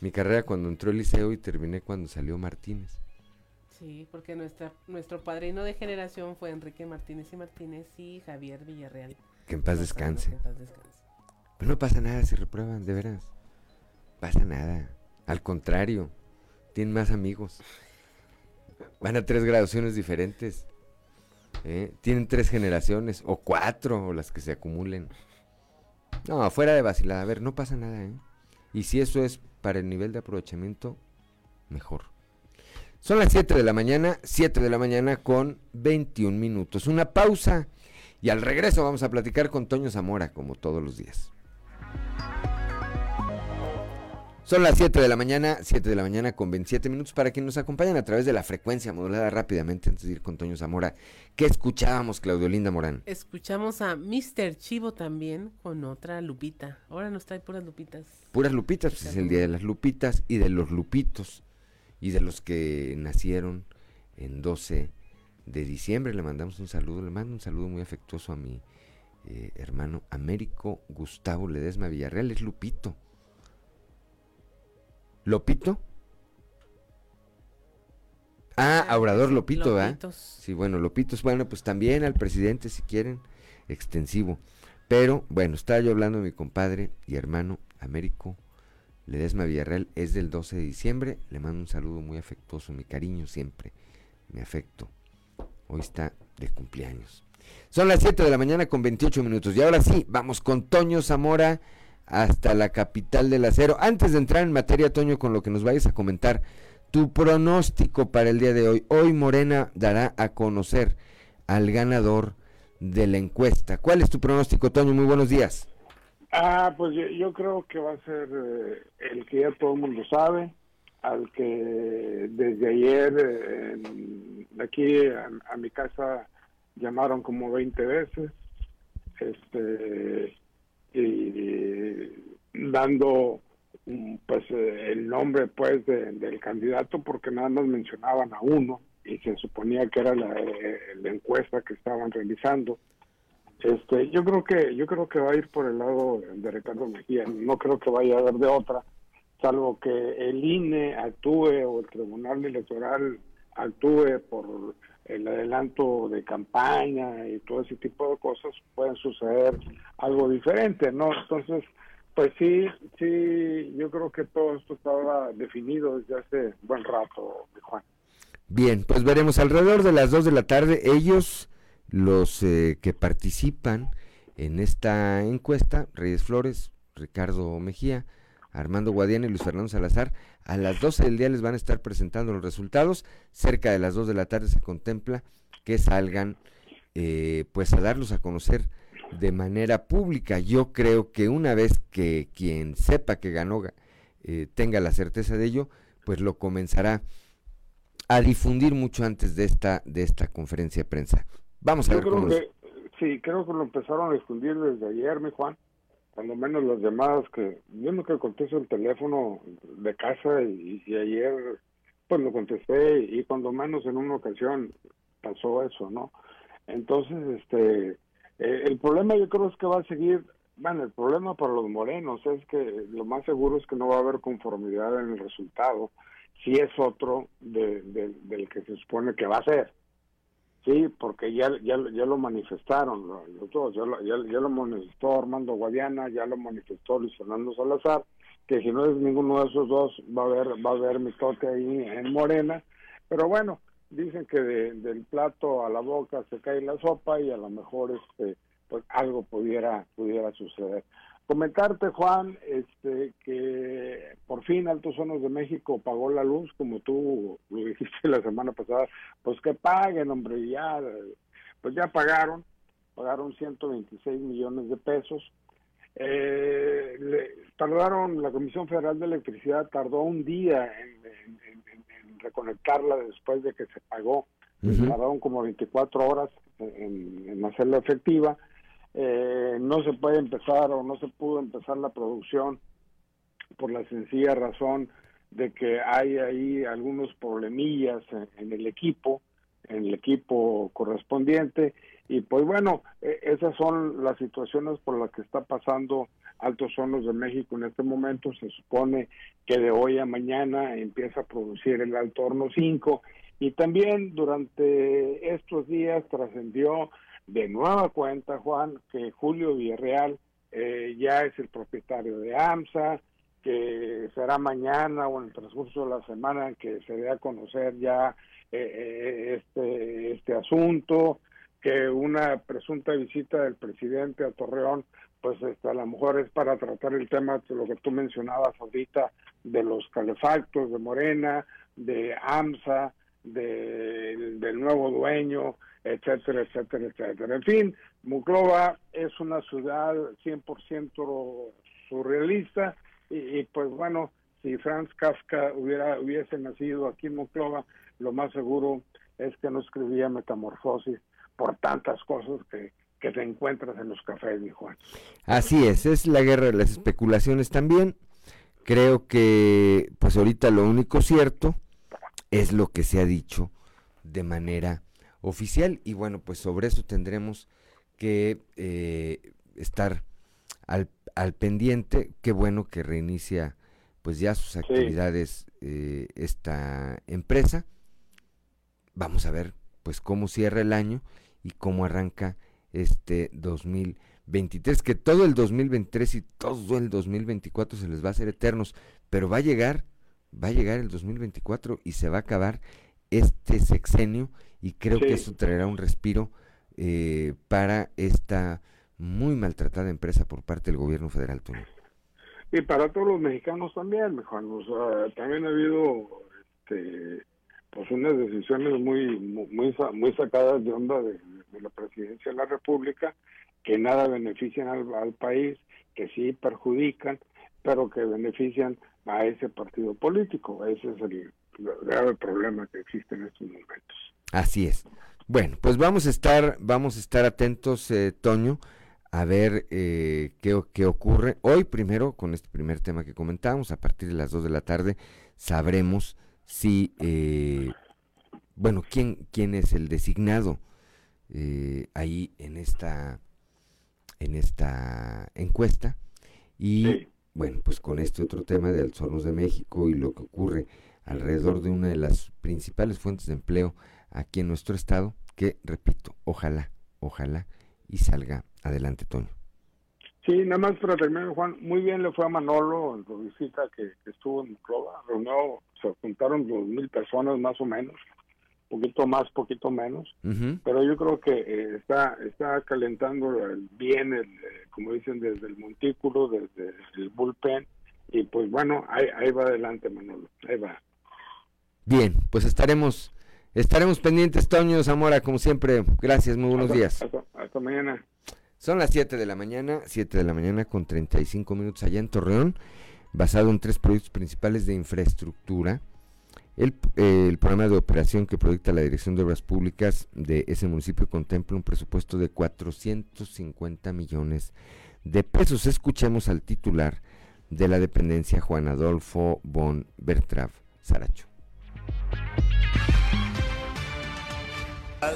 mi carrera cuando entró el liceo y terminé cuando salió Martínez. Sí, porque nuestra, nuestro padrino de generación fue Enrique Martínez y Martínez y Javier Villarreal. Que en paz descanse. Pero no pasa nada si reprueban, de veras. Pasa nada. Al contrario, tienen más amigos. Van a tres graduaciones diferentes. ¿Eh? Tienen tres generaciones, o cuatro, o las que se acumulen. No, fuera de vacilada, a ver, no pasa nada, ¿eh? Y si eso es para el nivel de aprovechamiento, mejor. Son las 7 de la mañana, 7 de la mañana con 21 minutos. Una pausa y al regreso vamos a platicar con Toño Zamora, como todos los días. Son las 7 de la mañana, 7 de la mañana con 27 minutos para quienes nos acompañan a través de la frecuencia modulada rápidamente antes de ir con Toño Zamora. ¿Qué escuchábamos, Claudio Linda Morán? Escuchamos a Mr. Chivo también con otra lupita. Ahora nos trae puras lupitas. Puras lupitas, pues es el día de las lupitas y de los lupitos y de los que nacieron en 12 de diciembre. Le mandamos un saludo, le mando un saludo muy afectuoso a mi eh, hermano Américo Gustavo Ledesma Villarreal, es Lupito ¿Lopito? Ah, Aurador Lopito, ¿verdad? Sí, bueno, Lopitos, bueno, pues también al presidente si quieren, extensivo. Pero, bueno, estaba yo hablando de mi compadre y hermano Américo Ledesma Villarreal, es del 12 de diciembre, le mando un saludo muy afectuoso, mi cariño siempre, mi afecto. Hoy está de cumpleaños. Son las 7 de la mañana con 28 minutos y ahora sí, vamos con Toño Zamora hasta la capital del acero. Antes de entrar en materia, Toño, con lo que nos vayas a comentar, tu pronóstico para el día de hoy. Hoy Morena dará a conocer al ganador de la encuesta. ¿Cuál es tu pronóstico, Toño? Muy buenos días. Ah, pues yo, creo que va a ser eh, el que ya todo el mundo sabe, al que desde ayer eh, aquí a, mi casa llamaron como 20 veces, este, y, dando mm, pues el nombre pues del candidato porque nada más mencionaban a uno y se suponía que era la, eh, la, encuesta que estaban realizando. Este yo creo que yo creo que va a ir por el lado de Ricardo Mejía no creo que vaya a haber de otra salvo que el INE actúe o el Tribunal Electoral actúe por el adelanto de campaña y todo ese tipo de cosas, pueden suceder algo diferente, ¿no? Entonces, pues sí, sí, yo creo que todo esto estaba definido desde hace buen rato, Juan. Bien, pues veremos alrededor de las 2 de la tarde, ellos, los eh, que participan en esta encuesta, Reyes Flores, Ricardo Mejía, Armando Guadiana y Luis Fernando Salazar, a las 12 del día les van a estar presentando los resultados. Cerca de las 2 de la tarde se contempla que salgan eh, pues a darlos a conocer de manera pública. Yo creo que una vez que quien sepa que ganó eh, tenga la certeza de ello, pues lo comenzará a difundir mucho antes de esta de esta conferencia de prensa. Vamos a ver cómo Sí, creo que lo empezaron a difundir desde ayer, mi Juan cuando menos las llamadas que yo nunca contesto el teléfono de casa y, ayer pues lo contesté y cuando menos en una ocasión pasó eso, ¿no? Entonces, este, eh, el problema yo creo es que va a seguir, bueno, el problema para los morenos es que lo más seguro es que no va a haber conformidad en el resultado si es otro de, del que se supone que va a ser. Sí, porque ya, ya, ya lo manifestaron los dos, ya lo, ya, lo manifestó Armando Guadiana, ya lo manifestó Luis Fernando Salazar, que si no es ninguno de esos dos va a haber, va a haber mitote ahí en Morena, pero bueno, dicen que del plato a la boca se cae la sopa y a lo mejor este pues algo pudiera pudiera suceder. Comentarte, Juan, este, que por fin Altos Zonos de México pagó la luz, como tú lo dijiste la semana pasada, pues que paguen, hombre, ya, pues ya pagaron, pagaron 126 millones de pesos. Eh, tardaron, la Comisión Federal de Electricidad tardó un día en, reconectarla después de que se pagó, tardaron como 24 horas en, en hacerla efectiva eh, no se puede empezar o no se pudo empezar la producción por la sencilla razón de que hay ahí algunos problemillas en, el equipo, en el equipo correspondiente y pues bueno, e, esas son las situaciones por las que está pasando Altos Hornos de México en este momento. Se supone que de hoy a mañana empieza a producir el Alto Horno 5 y también durante estos días trascendió de nueva cuenta, Juan, que Julio Villarreal eh, ya es el propietario de AMSA, que será mañana o en el transcurso de la semana que se dé a conocer ya eh, eh, este, este asunto, que una presunta visita del presidente a Torreón, pues este, a lo mejor es para tratar el tema de lo que tú mencionabas ahorita, de los calefactos de Morena, de AMSA, del nuevo dueño, etcétera, etcétera, etcétera. En fin, Muclova es una ciudad 100% surrealista y, pues bueno, si Franz Kafka hubiera hubiese nacido aquí en Muclova, lo más seguro es que no escribía Metamorfosis por tantas cosas que, que te encuentras en los cafés, mi Juan. Así es, es la guerra de las especulaciones también. Creo que pues ahorita lo único cierto es lo que se ha dicho de manera oficial y bueno, pues sobre eso tendremos que eh, estar al, al, pendiente. Qué bueno que reinicia pues ya sus actividades eh, esta empresa. Vamos a ver pues cómo cierra el año y cómo arranca este 2023, que todo el 2023 y todo el 2024 se les va a hacer eternos, pero va a llegar, va a llegar el 2024 y se va a acabar este sexenio y creo que eso traerá un respiro eh, para esta muy maltratada empresa por parte del gobierno federal, Tony. Y para todos los mexicanos también, mejor. también ha habido este, pues unas decisiones muy, muy, muy sacadas de onda de, la presidencia de la República que nada benefician al, al país, que sí perjudican, pero que benefician a ese partido político. Ese es el grave problema que existe en estos momentos. Así es. Bueno, pues vamos a estar, vamos a estar atentos, eh, Toño, a ver eh, qué, qué, ocurre. Hoy primero, con este primer tema que comentábamos, a partir de las 2 de la tarde, sabremos si, eh, bueno, quién, quién es el designado eh, ahí en esta, en esta encuesta. Y bueno, pues con este otro tema del Sonos de México y lo que ocurre alrededor de una de las principales fuentes de empleo aquí en nuestro estado, que repito, ojalá, ojalá y salga adelante, Toño. Sí, nada más para terminar, Juan, muy bien le fue a Manolo en su visita que, estuvo en Roba, reunió, se juntaron dos mil personas más o menos, poquito más, poquito menos, pero yo creo que eh, está está calentando el, bien, el, eh, como dicen, desde el montículo, desde el bullpen, y pues bueno, ahí, ahí va adelante Manolo, ahí va. Bien, pues estaremos estaremos pendientes, Toño Zamora, como siempre. Gracias, muy buenos días. Hasta, mañana. Son las 7 de la mañana, 7 de la mañana con 35 minutos allá en Torreón, basado en tres proyectos principales de infraestructura. El, programa de operación que proyecta la Dirección de Obras Públicas de ese municipio contempla un presupuesto de 450 millones de pesos. Escuchemos al titular de la dependencia, Juan Adolfo Bon Bertrav Saracho.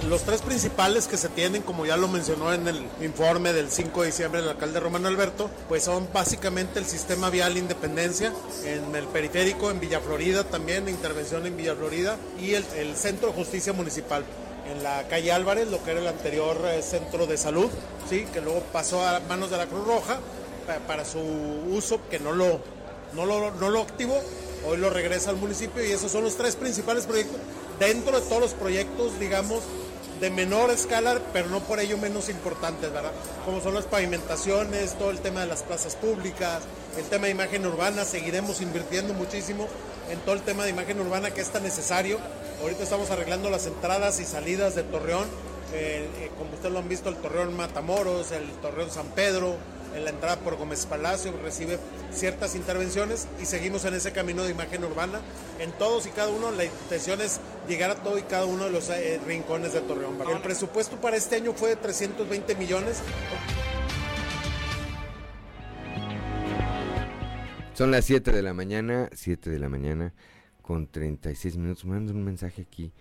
Los tres principales que se tienen, como ya lo mencionó en el informe del 5 de diciembre el alcalde Romano Alberto, pues son básicamente el sistema vial Independencia, en el periférico, en Villa Florida también, intervención en Villa Florida, y el, Centro de Justicia Municipal en la calle Álvarez, lo que era el anterior eh, centro de salud, ¿sí? que luego pasó a manos de la Cruz Roja para su uso, que no lo, no lo, no lo activó, hoy lo regresa al municipio y esos son los tres principales proyectos dentro de todos los proyectos, digamos, de menor escala, pero no por ello menos importantes, ¿verdad? Como son las pavimentaciones, todo el tema de las plazas públicas, el tema de imagen urbana, seguiremos invirtiendo muchísimo en todo el tema de imagen urbana que es tan necesario. Ahorita estamos arreglando las entradas y salidas de Torreón, eh, eh, como ustedes lo han visto, el Torreón Matamoros, el Torreón San Pedro, en la entrada por Gómez Palacio, recibe ciertas intervenciones y seguimos en ese camino de imagen urbana. En todos y cada uno, la intención es llegar a todo y cada uno de los eh, rincones de Torreón. El presupuesto para este año fue de 320 millones. Son las 7 de la mañana, 7 de la mañana con 36 minutos. Me mandan un mensaje aquí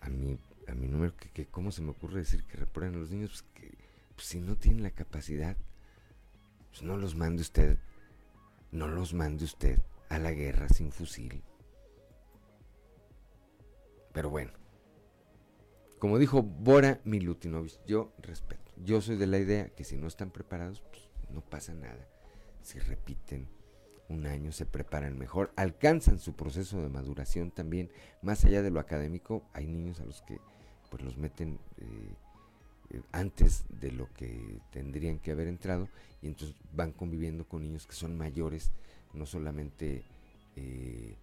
a mi, a mi número que, que cómo se me ocurre decir que reprueben a los niños, pues que pues si no tienen la capacidad pues no los mande usted, no los mande usted a la guerra sin fusil. Pero bueno, como dijo Bora Milutinovich, yo respeto. Yo soy de la idea que si no están preparados, pues no pasa nada. Si repiten un año, se preparan mejor, alcanzan su proceso de maduración también. Más allá de lo académico, hay niños a los que pues los meten eh, eh, antes de lo que tendrían que haber entrado y entonces van conviviendo con niños que son mayores, no solamente eh,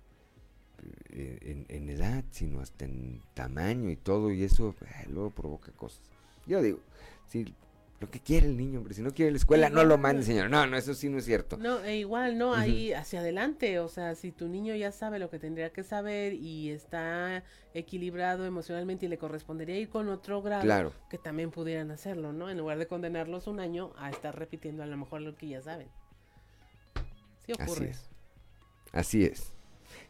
eh, en, edad, sino hasta en tamaño y todo, y eso luego provoca cosas. Yo digo, si lo que quiere el niño, hombre. Si no quiere la escuela, no lo mande, señor. No, no, eso sí no es cierto. No, e igual, no, ahí hacia adelante. O sea, si tu niño ya sabe lo que tendría que saber y está equilibrado emocionalmente y le correspondería ir con otro grado, que también pudieran hacerlo, ¿no? En lugar de condenarlos un año a estar repitiendo a lo mejor lo que ya saben. Sí ocurre. Así es. Así es.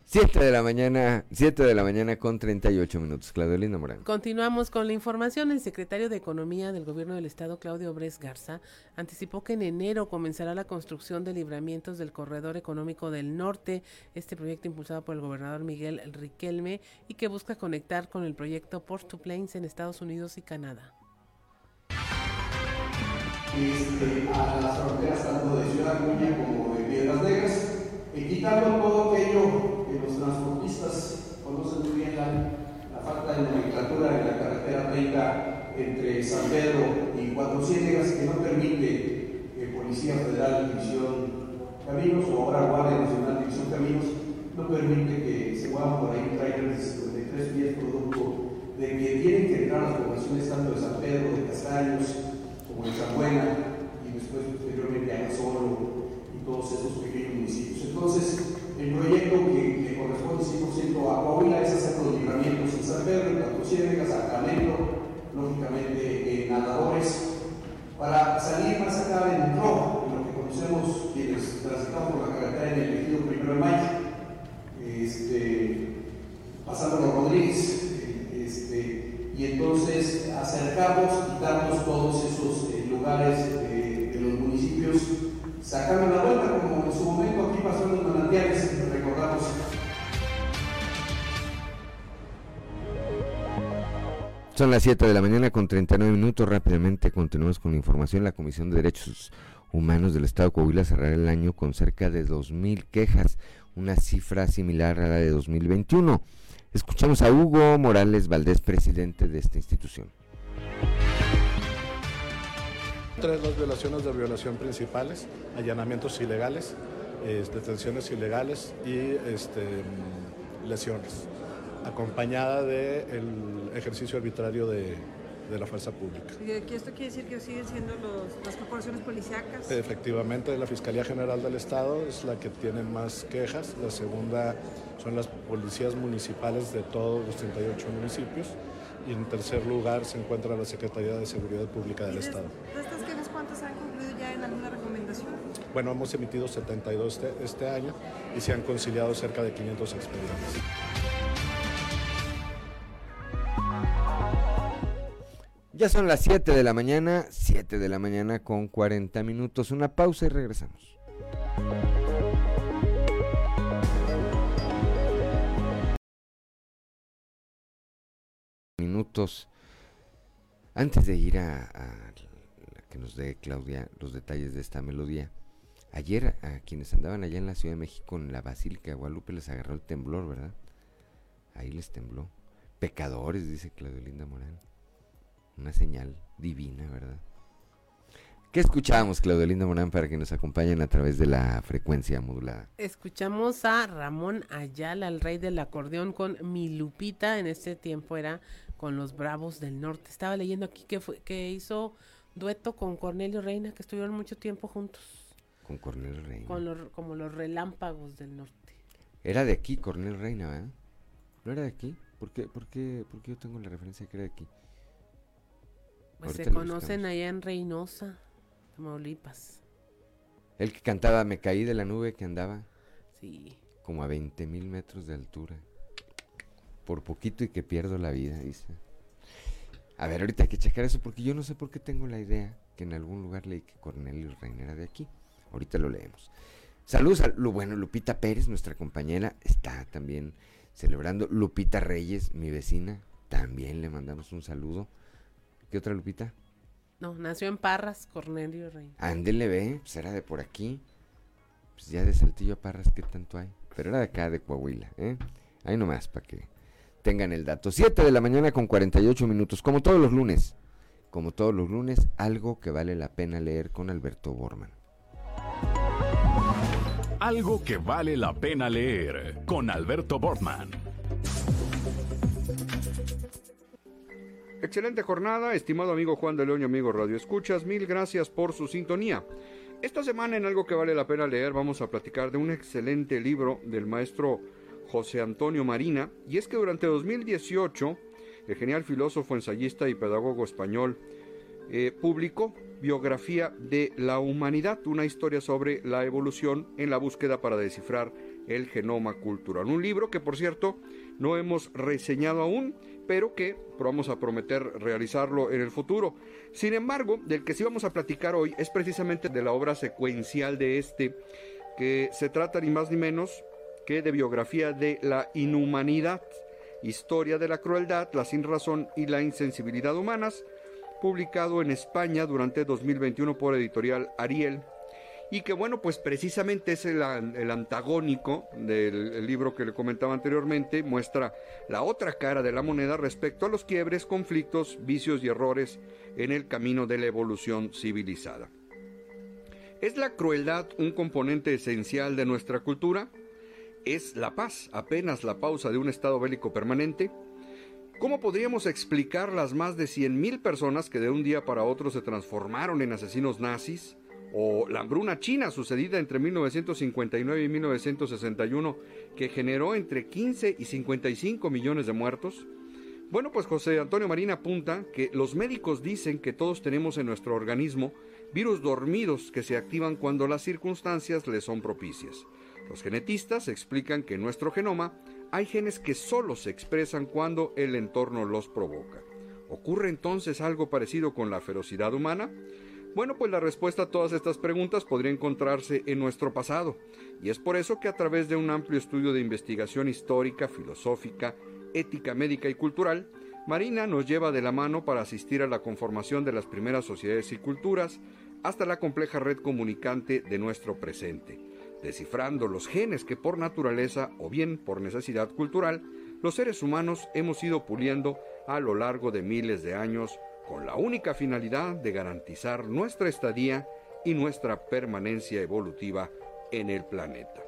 7 de la mañana, 7 de la mañana con 38 minutos. Claudio Morán. Continuamos con la información. El secretario de Economía del Gobierno del Estado, Claudio Obres Garza, anticipó que en enero comenzará la construcción de libramientos del Corredor Económico del Norte, este proyecto impulsado por el gobernador Miguel Riquelme y que busca conectar con el proyecto Port to Plains en Estados Unidos y Canadá. Este, a las fronteras tanto de Ciudad Acuña como de Piedras Negras quitando todo aquello transportistas conocen muy bien, la, falta de nomenclatura en la carretera 30 entre San Pedro y Cuatro Ciénegas, que no permite que Policía Federal División Caminos o ahora Guardia Nacional División Caminos no permite que se muevan por ahí trailers de 53 pies producto de que tienen que entrar las poblaciones tanto de San Pedro, de Castaños, como de San y después posteriormente a Gasolo y todos esos pequeños municipios. Entonces, el proyecto que, corresponde 100% a Coahuila es hacer los libramientos en San Pedro, en Cuatro Ciénegas, Sacramento, eh, nadadores para salir más acá en rojo, en lo que conocemos quienes transitamos por la carretera en el ejido primero de mayo, este, pasando los Rodríguez, eh, este, y entonces acercamos, quitamos todos esos eh, lugares eh, de los municipios, sacando la vuelta, como en su momento aquí pasó en los manantiales, recordamos. Son las 7 de la mañana con 39 minutos. Rápidamente continuamos con la información. La Comisión de Derechos Humanos del Estado de Coahuila cerrará el año con cerca de 2.000 quejas, una cifra similar a la de 2021. Escuchamos a Hugo Morales Valdés, presidente de esta institución. Tres las violaciones de violación principales, allanamientos ilegales, eh, detenciones ilegales y este, lesiones acompañada del ejercicio arbitrario de, de, la fuerza pública. ¿Y esto quiere decir que siguen siendo los, las corporaciones policíacas? Efectivamente, la Fiscalía General del Estado es la que tiene más quejas, la segunda son las policías municipales de todos los 38 municipios y en tercer lugar se encuentra la Secretaría de Seguridad Pública del de, Estado. ¿De estas quejas cuántas han concluido ya en alguna recomendación? Bueno, hemos emitido 72 este, este año y se han conciliado cerca de 500 expedientes. Ya son las 7 de la mañana, 7 de la mañana con 40 minutos. Una pausa y regresamos. Minutos. Antes de ir a, a, que nos dé Claudia los detalles de esta melodía, ayer a quienes andaban allá en la Ciudad de México en la Basílica de Guadalupe les agarró el temblor, ¿verdad? Ahí les tembló. Pecadores, dice Claudia Linda Morán una señal divina, ¿verdad? ¿Qué escuchamos, Claudio Linda Morán, para que nos acompañen a través de la frecuencia modulada? Escuchamos a Ramón Ayala, el rey del acordeón, con Mi Lupita. En este tiempo era con los Bravos del Norte. Estaba leyendo aquí que, fue, que hizo dueto con Cornelio Reina, que estuvieron mucho tiempo juntos. Con Cornelio Reina. Con los, como los relámpagos del norte. Era de aquí, Cornelio Reina, ¿verdad? ¿No era de aquí? ¿Por qué, por qué, por qué yo tengo la referencia que era de aquí? Pues Ahorita se conocen allá en Reynosa, Tamaulipas. El que cantaba Me caí de la nube que andaba. Sí. Como a 20 mil metros de altura. Por poquito y que pierdo la vida, dice. A ver, ahorita hay que checar eso porque yo no sé por qué tengo la idea que en algún lugar leí que Cornelio Reina era de aquí. Ahorita lo leemos. Saludos a lo bueno, Lupita Pérez, nuestra compañera, está también celebrando. Lupita Reyes, mi vecina, también le mandamos un saludo. ¿Qué otra Lupita? No, nació en Parras, Cornelio Reina. Ándele, ve, pues era de por aquí. Pues ya de Saltillo a Parras, ¿qué tanto hay? Pero era de acá, de Coahuila, ¿eh? Ahí nomás, para que tengan el dato. 7 de la mañana con 48 minutos, como todos los lunes. Como todos los lunes, algo que vale la pena leer con Alberto Borman. Algo que vale la pena leer con Alberto Borman. Excelente jornada, estimado amigo Juan de León y amigo Radio Escuchas, mil gracias por su sintonía. Esta semana en algo que vale la pena leer vamos a platicar de un excelente libro del maestro José Antonio Marina, y es que durante 2018 el genial filósofo, ensayista y pedagogo español eh, publicó Biografía de la Humanidad, una historia sobre la evolución en la búsqueda para descifrar el genoma cultural. Un libro que, por cierto, no hemos reseñado aún, pero que vamos a prometer realizarlo en el futuro. Sin embargo, del que sí vamos a platicar hoy es precisamente de la obra secuencial de este, que se trata ni más ni menos que de biografía de la inhumanidad, historia de la crueldad, la sinrazón y la insensibilidad humanas, publicado en España durante 2021 por editorial Ariel y que bueno, pues precisamente es el, el antagónico del el libro que le comentaba anteriormente, muestra la otra cara de la moneda respecto a los quiebres, conflictos, vicios y errores en el camino de la evolución civilizada. ¿Es la crueldad un componente esencial de nuestra cultura? ¿Es la paz apenas la pausa de un estado bélico permanente? ¿Cómo podríamos explicar las más de 100.000 personas que de un día para otro se transformaron en asesinos nazis? o la hambruna china sucedida entre 1959 y 1961 que generó entre 15 y 55 millones de muertos? Bueno, pues José Antonio Marín apunta que los médicos dicen que todos tenemos en nuestro organismo virus dormidos que se activan cuando las circunstancias les son propicias. Los genetistas explican que nuestro genoma hay genes que solo se expresan cuando el entorno los provoca. ¿Ocurre entonces algo parecido con la ferocidad humana? Bueno, pues la respuesta a todas estas preguntas podría encontrarse en nuestro pasado, y es por eso que a través de un amplio estudio de investigación histórica, filosófica, ética, médica y cultural, Marina nos lleva de la mano para asistir a la conformación de las primeras sociedades y culturas hasta la compleja red comunicante de nuestro presente, descifrando los genes que por naturaleza o bien por necesidad cultural los seres humanos hemos ido puliendo a lo largo de miles de años con la única finalidad de garantizar nuestra estadía y nuestra permanencia evolutiva en el planeta.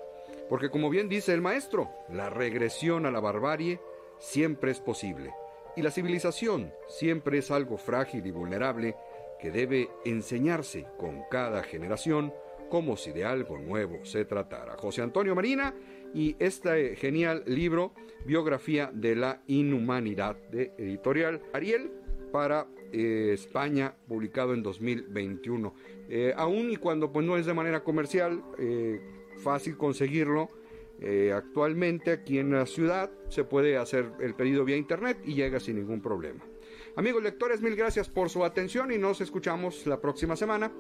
Porque como bien dice el maestro, la regresión a la barbarie siempre es posible y la civilización siempre es algo frágil y vulnerable que debe enseñarse con cada generación como si de algo nuevo se tratara. José Antonio Marina y este genial libro, Biografía de la Inhumanidad, de editorial Ariel, para eh, España, publicado en 2021. Eh, aún y cuando pues, no es de manera comercial, eh, fácil conseguirlo, actualmente aquí en la ciudad se puede hacer el pedido vía internet y llega sin ningún problema. Amigos lectores, mil gracias por su atención y nos escuchamos la próxima semana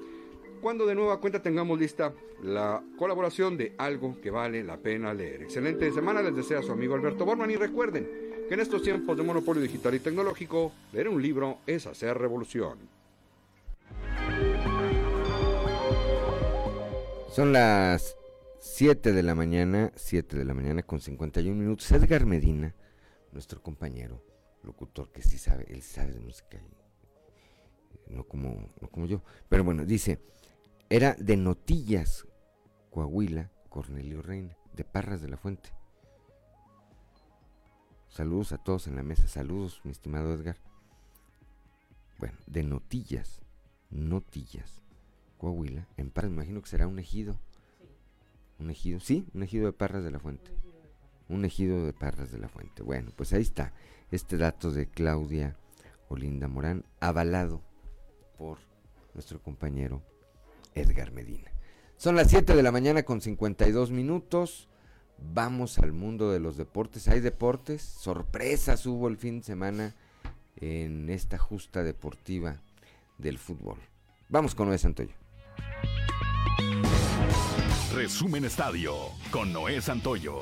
cuando de nueva cuenta tengamos lista la colaboración de algo que vale la pena leer. Excelente semana les desea su amigo Alberto Borman y recuerden que en estos tiempos de monopolio digital y tecnológico, leer un libro es hacer revolución. Son las 7 de la mañana, 7 de la mañana con 51 minutos. Edgar Medina, nuestro compañero, locutor que sí sabe, él sabe de música, no como, no como yo. Pero bueno, dice, era de Notillas, Coahuila, Cornelio Reina, de Parras de la Fuente. Saludos a todos en la mesa, saludos, mi estimado Edgar. Bueno, de Notillas, Notillas, Coahuila, en Parras, me imagino que será un ejido. Un ejido, sí, un ejido de Parras de la Fuente. Un ejido de Parras de la Fuente. Bueno, pues ahí está este dato de Claudia Olinda Morán, avalado por nuestro compañero Edgar Medina. Son las 7 de la mañana con 52 minutos. Vamos al mundo de los deportes. Hay deportes, sorpresas hubo el fin de semana en esta justa deportiva del fútbol. Vamos con Noé Santoyo. Resumen Estadio con Noé Santoyo.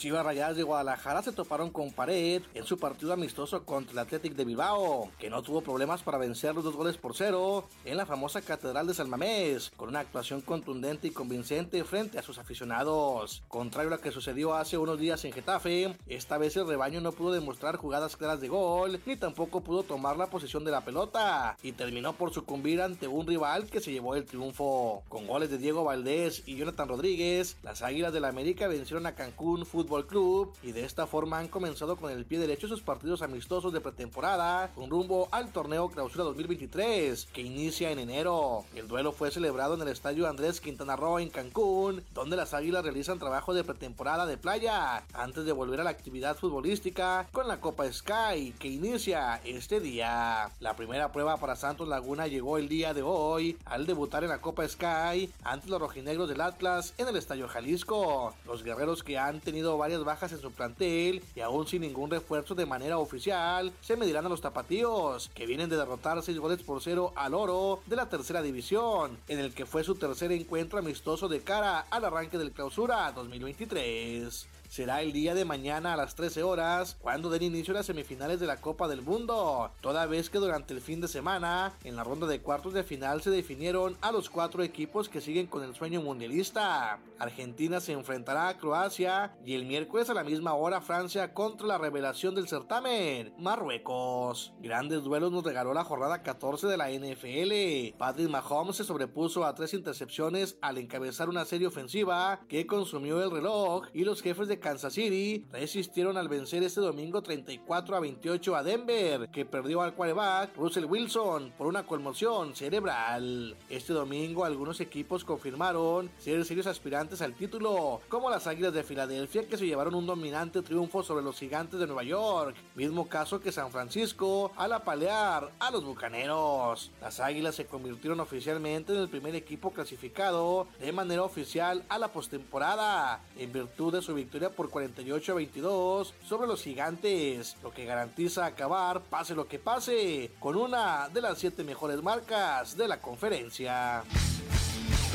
Chivas Rayadas de Guadalajara se toparon con pared en su partido amistoso contra el Athletic de Bilbao, que no tuvo problemas para vencer los dos goles por cero en la famosa Catedral de San Mamés, con una actuación contundente y convincente frente a sus aficionados. Contrario a lo que sucedió hace unos días en Getafe, esta vez el rebaño no pudo demostrar jugadas claras de gol, ni tampoco pudo tomar la posición de la pelota, y terminó por sucumbir ante un rival que se llevó el triunfo. Con goles de Diego Valdés y Jonathan Rodríguez, las Águilas del la América vencieron a Cancún Fútbol Club y de esta forma han comenzado con el pie derecho sus partidos amistosos de pretemporada con rumbo al torneo Clausura 2023 que inicia en enero. El duelo fue celebrado en el estadio Andrés Quintana Roo en Cancún, donde las Águilas realizan trabajo de pretemporada de playa antes de volver a la actividad futbolística con la Copa Sky que inicia este día. La primera prueba para Santos Laguna llegó el día de hoy al debutar en la Copa Sky ante los rojinegros del Atlas en el Estadio Jalisco. Los guerreros que han tenido varias bajas en su plantel y aún sin ningún refuerzo de manera oficial, se medirán a los tapatíos, que vienen de derrotar 6 goles por 0 al oro de la tercera división, en el que fue su tercer encuentro amistoso de cara al arranque del clausura 2023 será el día de mañana a las 13 horas cuando den inicio las semifinales de la Copa del Mundo, toda vez que durante el fin de semana en la ronda de cuartos de final se definieron a los cuatro equipos que siguen con el sueño mundialista. Argentina se enfrentará a Croacia y el miércoles a la misma hora Francia contra la revelación del certamen, Marruecos. Grandes duelos nos regaló la jornada 14 de la NFL. Patrick Mahomes se sobrepuso a tres intercepciones al encabezar una serie ofensiva que consumió el reloj y los jefes de Kansas City resistieron al vencer este domingo 34 a 28 a Denver, que perdió al quarterback Russell Wilson por una conmoción cerebral. Este domingo algunos equipos confirmaron ser serios aspirantes al título, como las Águilas de Filadelfia que se llevaron un dominante triunfo sobre los Gigantes de Nueva York, mismo caso que San Francisco al apalear a los Bucaneros. Las Águilas se convirtieron oficialmente en el primer equipo clasificado de manera oficial a la postemporada, en virtud de su victoria por 48 a 22 sobre los Gigantes, lo que garantiza acabar, pase lo que pase, con una de las siete mejores marcas de la conferencia.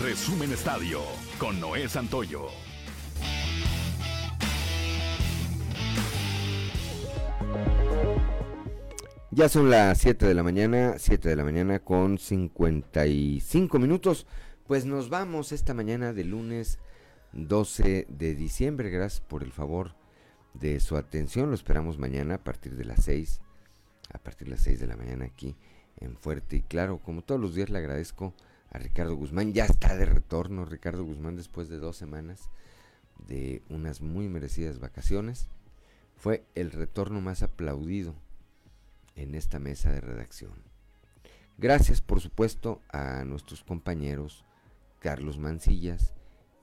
Resumen Estadio con Noé Santoyo. Ya son las 7 de la mañana, 7 de la mañana con 55 minutos. Pues nos vamos esta mañana de lunes 12 de diciembre. Gracias por el favor de su atención. Lo esperamos mañana a partir de las 6, a partir de las 6 de la mañana aquí en Fuerte y Claro. Como todos los días le agradezco a Ricardo Guzmán. Ya está de retorno Ricardo Guzmán después de dos semanas de unas muy merecidas vacaciones. Fue el retorno más aplaudido en esta mesa de redacción. Gracias por supuesto a nuestros compañeros Carlos Mancillas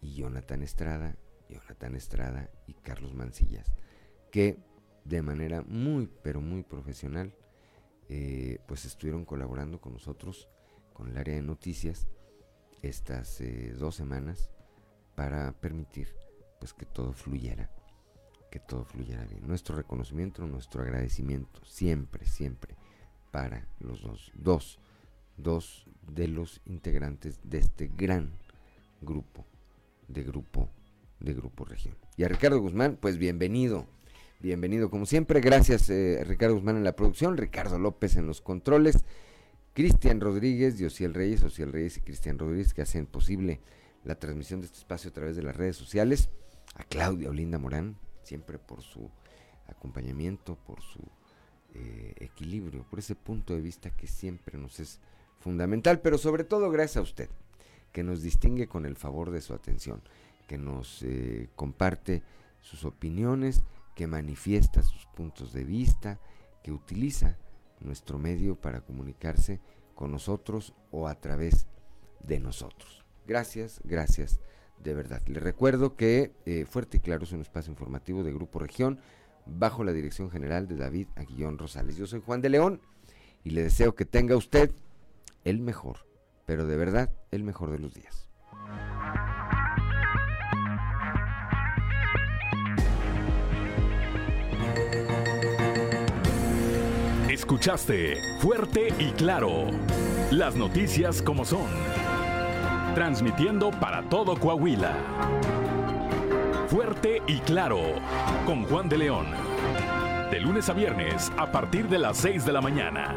y Jonathan Estrada, Jonathan Estrada y Carlos Mancillas, que de manera muy pero muy profesional eh, pues estuvieron colaborando con nosotros, con el área de noticias, estas eh, dos semanas para permitir pues que todo fluyera que todo fluyera bien. Nuestro reconocimiento, nuestro agradecimiento, siempre, siempre, para los dos, dos, dos de los integrantes de este gran grupo, de grupo, de grupo región. Y a Ricardo Guzmán, pues bienvenido, bienvenido como siempre. Gracias eh, Ricardo Guzmán en la producción, Ricardo López en los controles, Cristian Rodríguez, Josiel Reyes, Osiel Reyes y Cristian Rodríguez que hacen posible la transmisión de este espacio a través de las redes sociales. A Claudia Olinda Morán, siempre por su acompañamiento, por su eh, equilibrio, por ese punto de vista que siempre nos es fundamental, pero sobre todo gracias a usted, que nos distingue con el favor de su atención, que nos eh, comparte sus opiniones, que manifiesta sus puntos de vista, que utiliza nuestro medio para comunicarse con nosotros o a través de nosotros. Gracias, gracias de verdad. Les recuerdo que eh, Fuerte y Claro es un espacio informativo de Grupo Región bajo la dirección general de David Aguillón Rosales. Yo soy Juan de León y le deseo que tenga usted el mejor, pero de verdad el mejor de los días. Escuchaste Fuerte y Claro. Las noticias como son transmitiendo para todo Coahuila. Fuerte y claro, con Juan de León. De lunes a viernes a partir de las 6 de la mañana.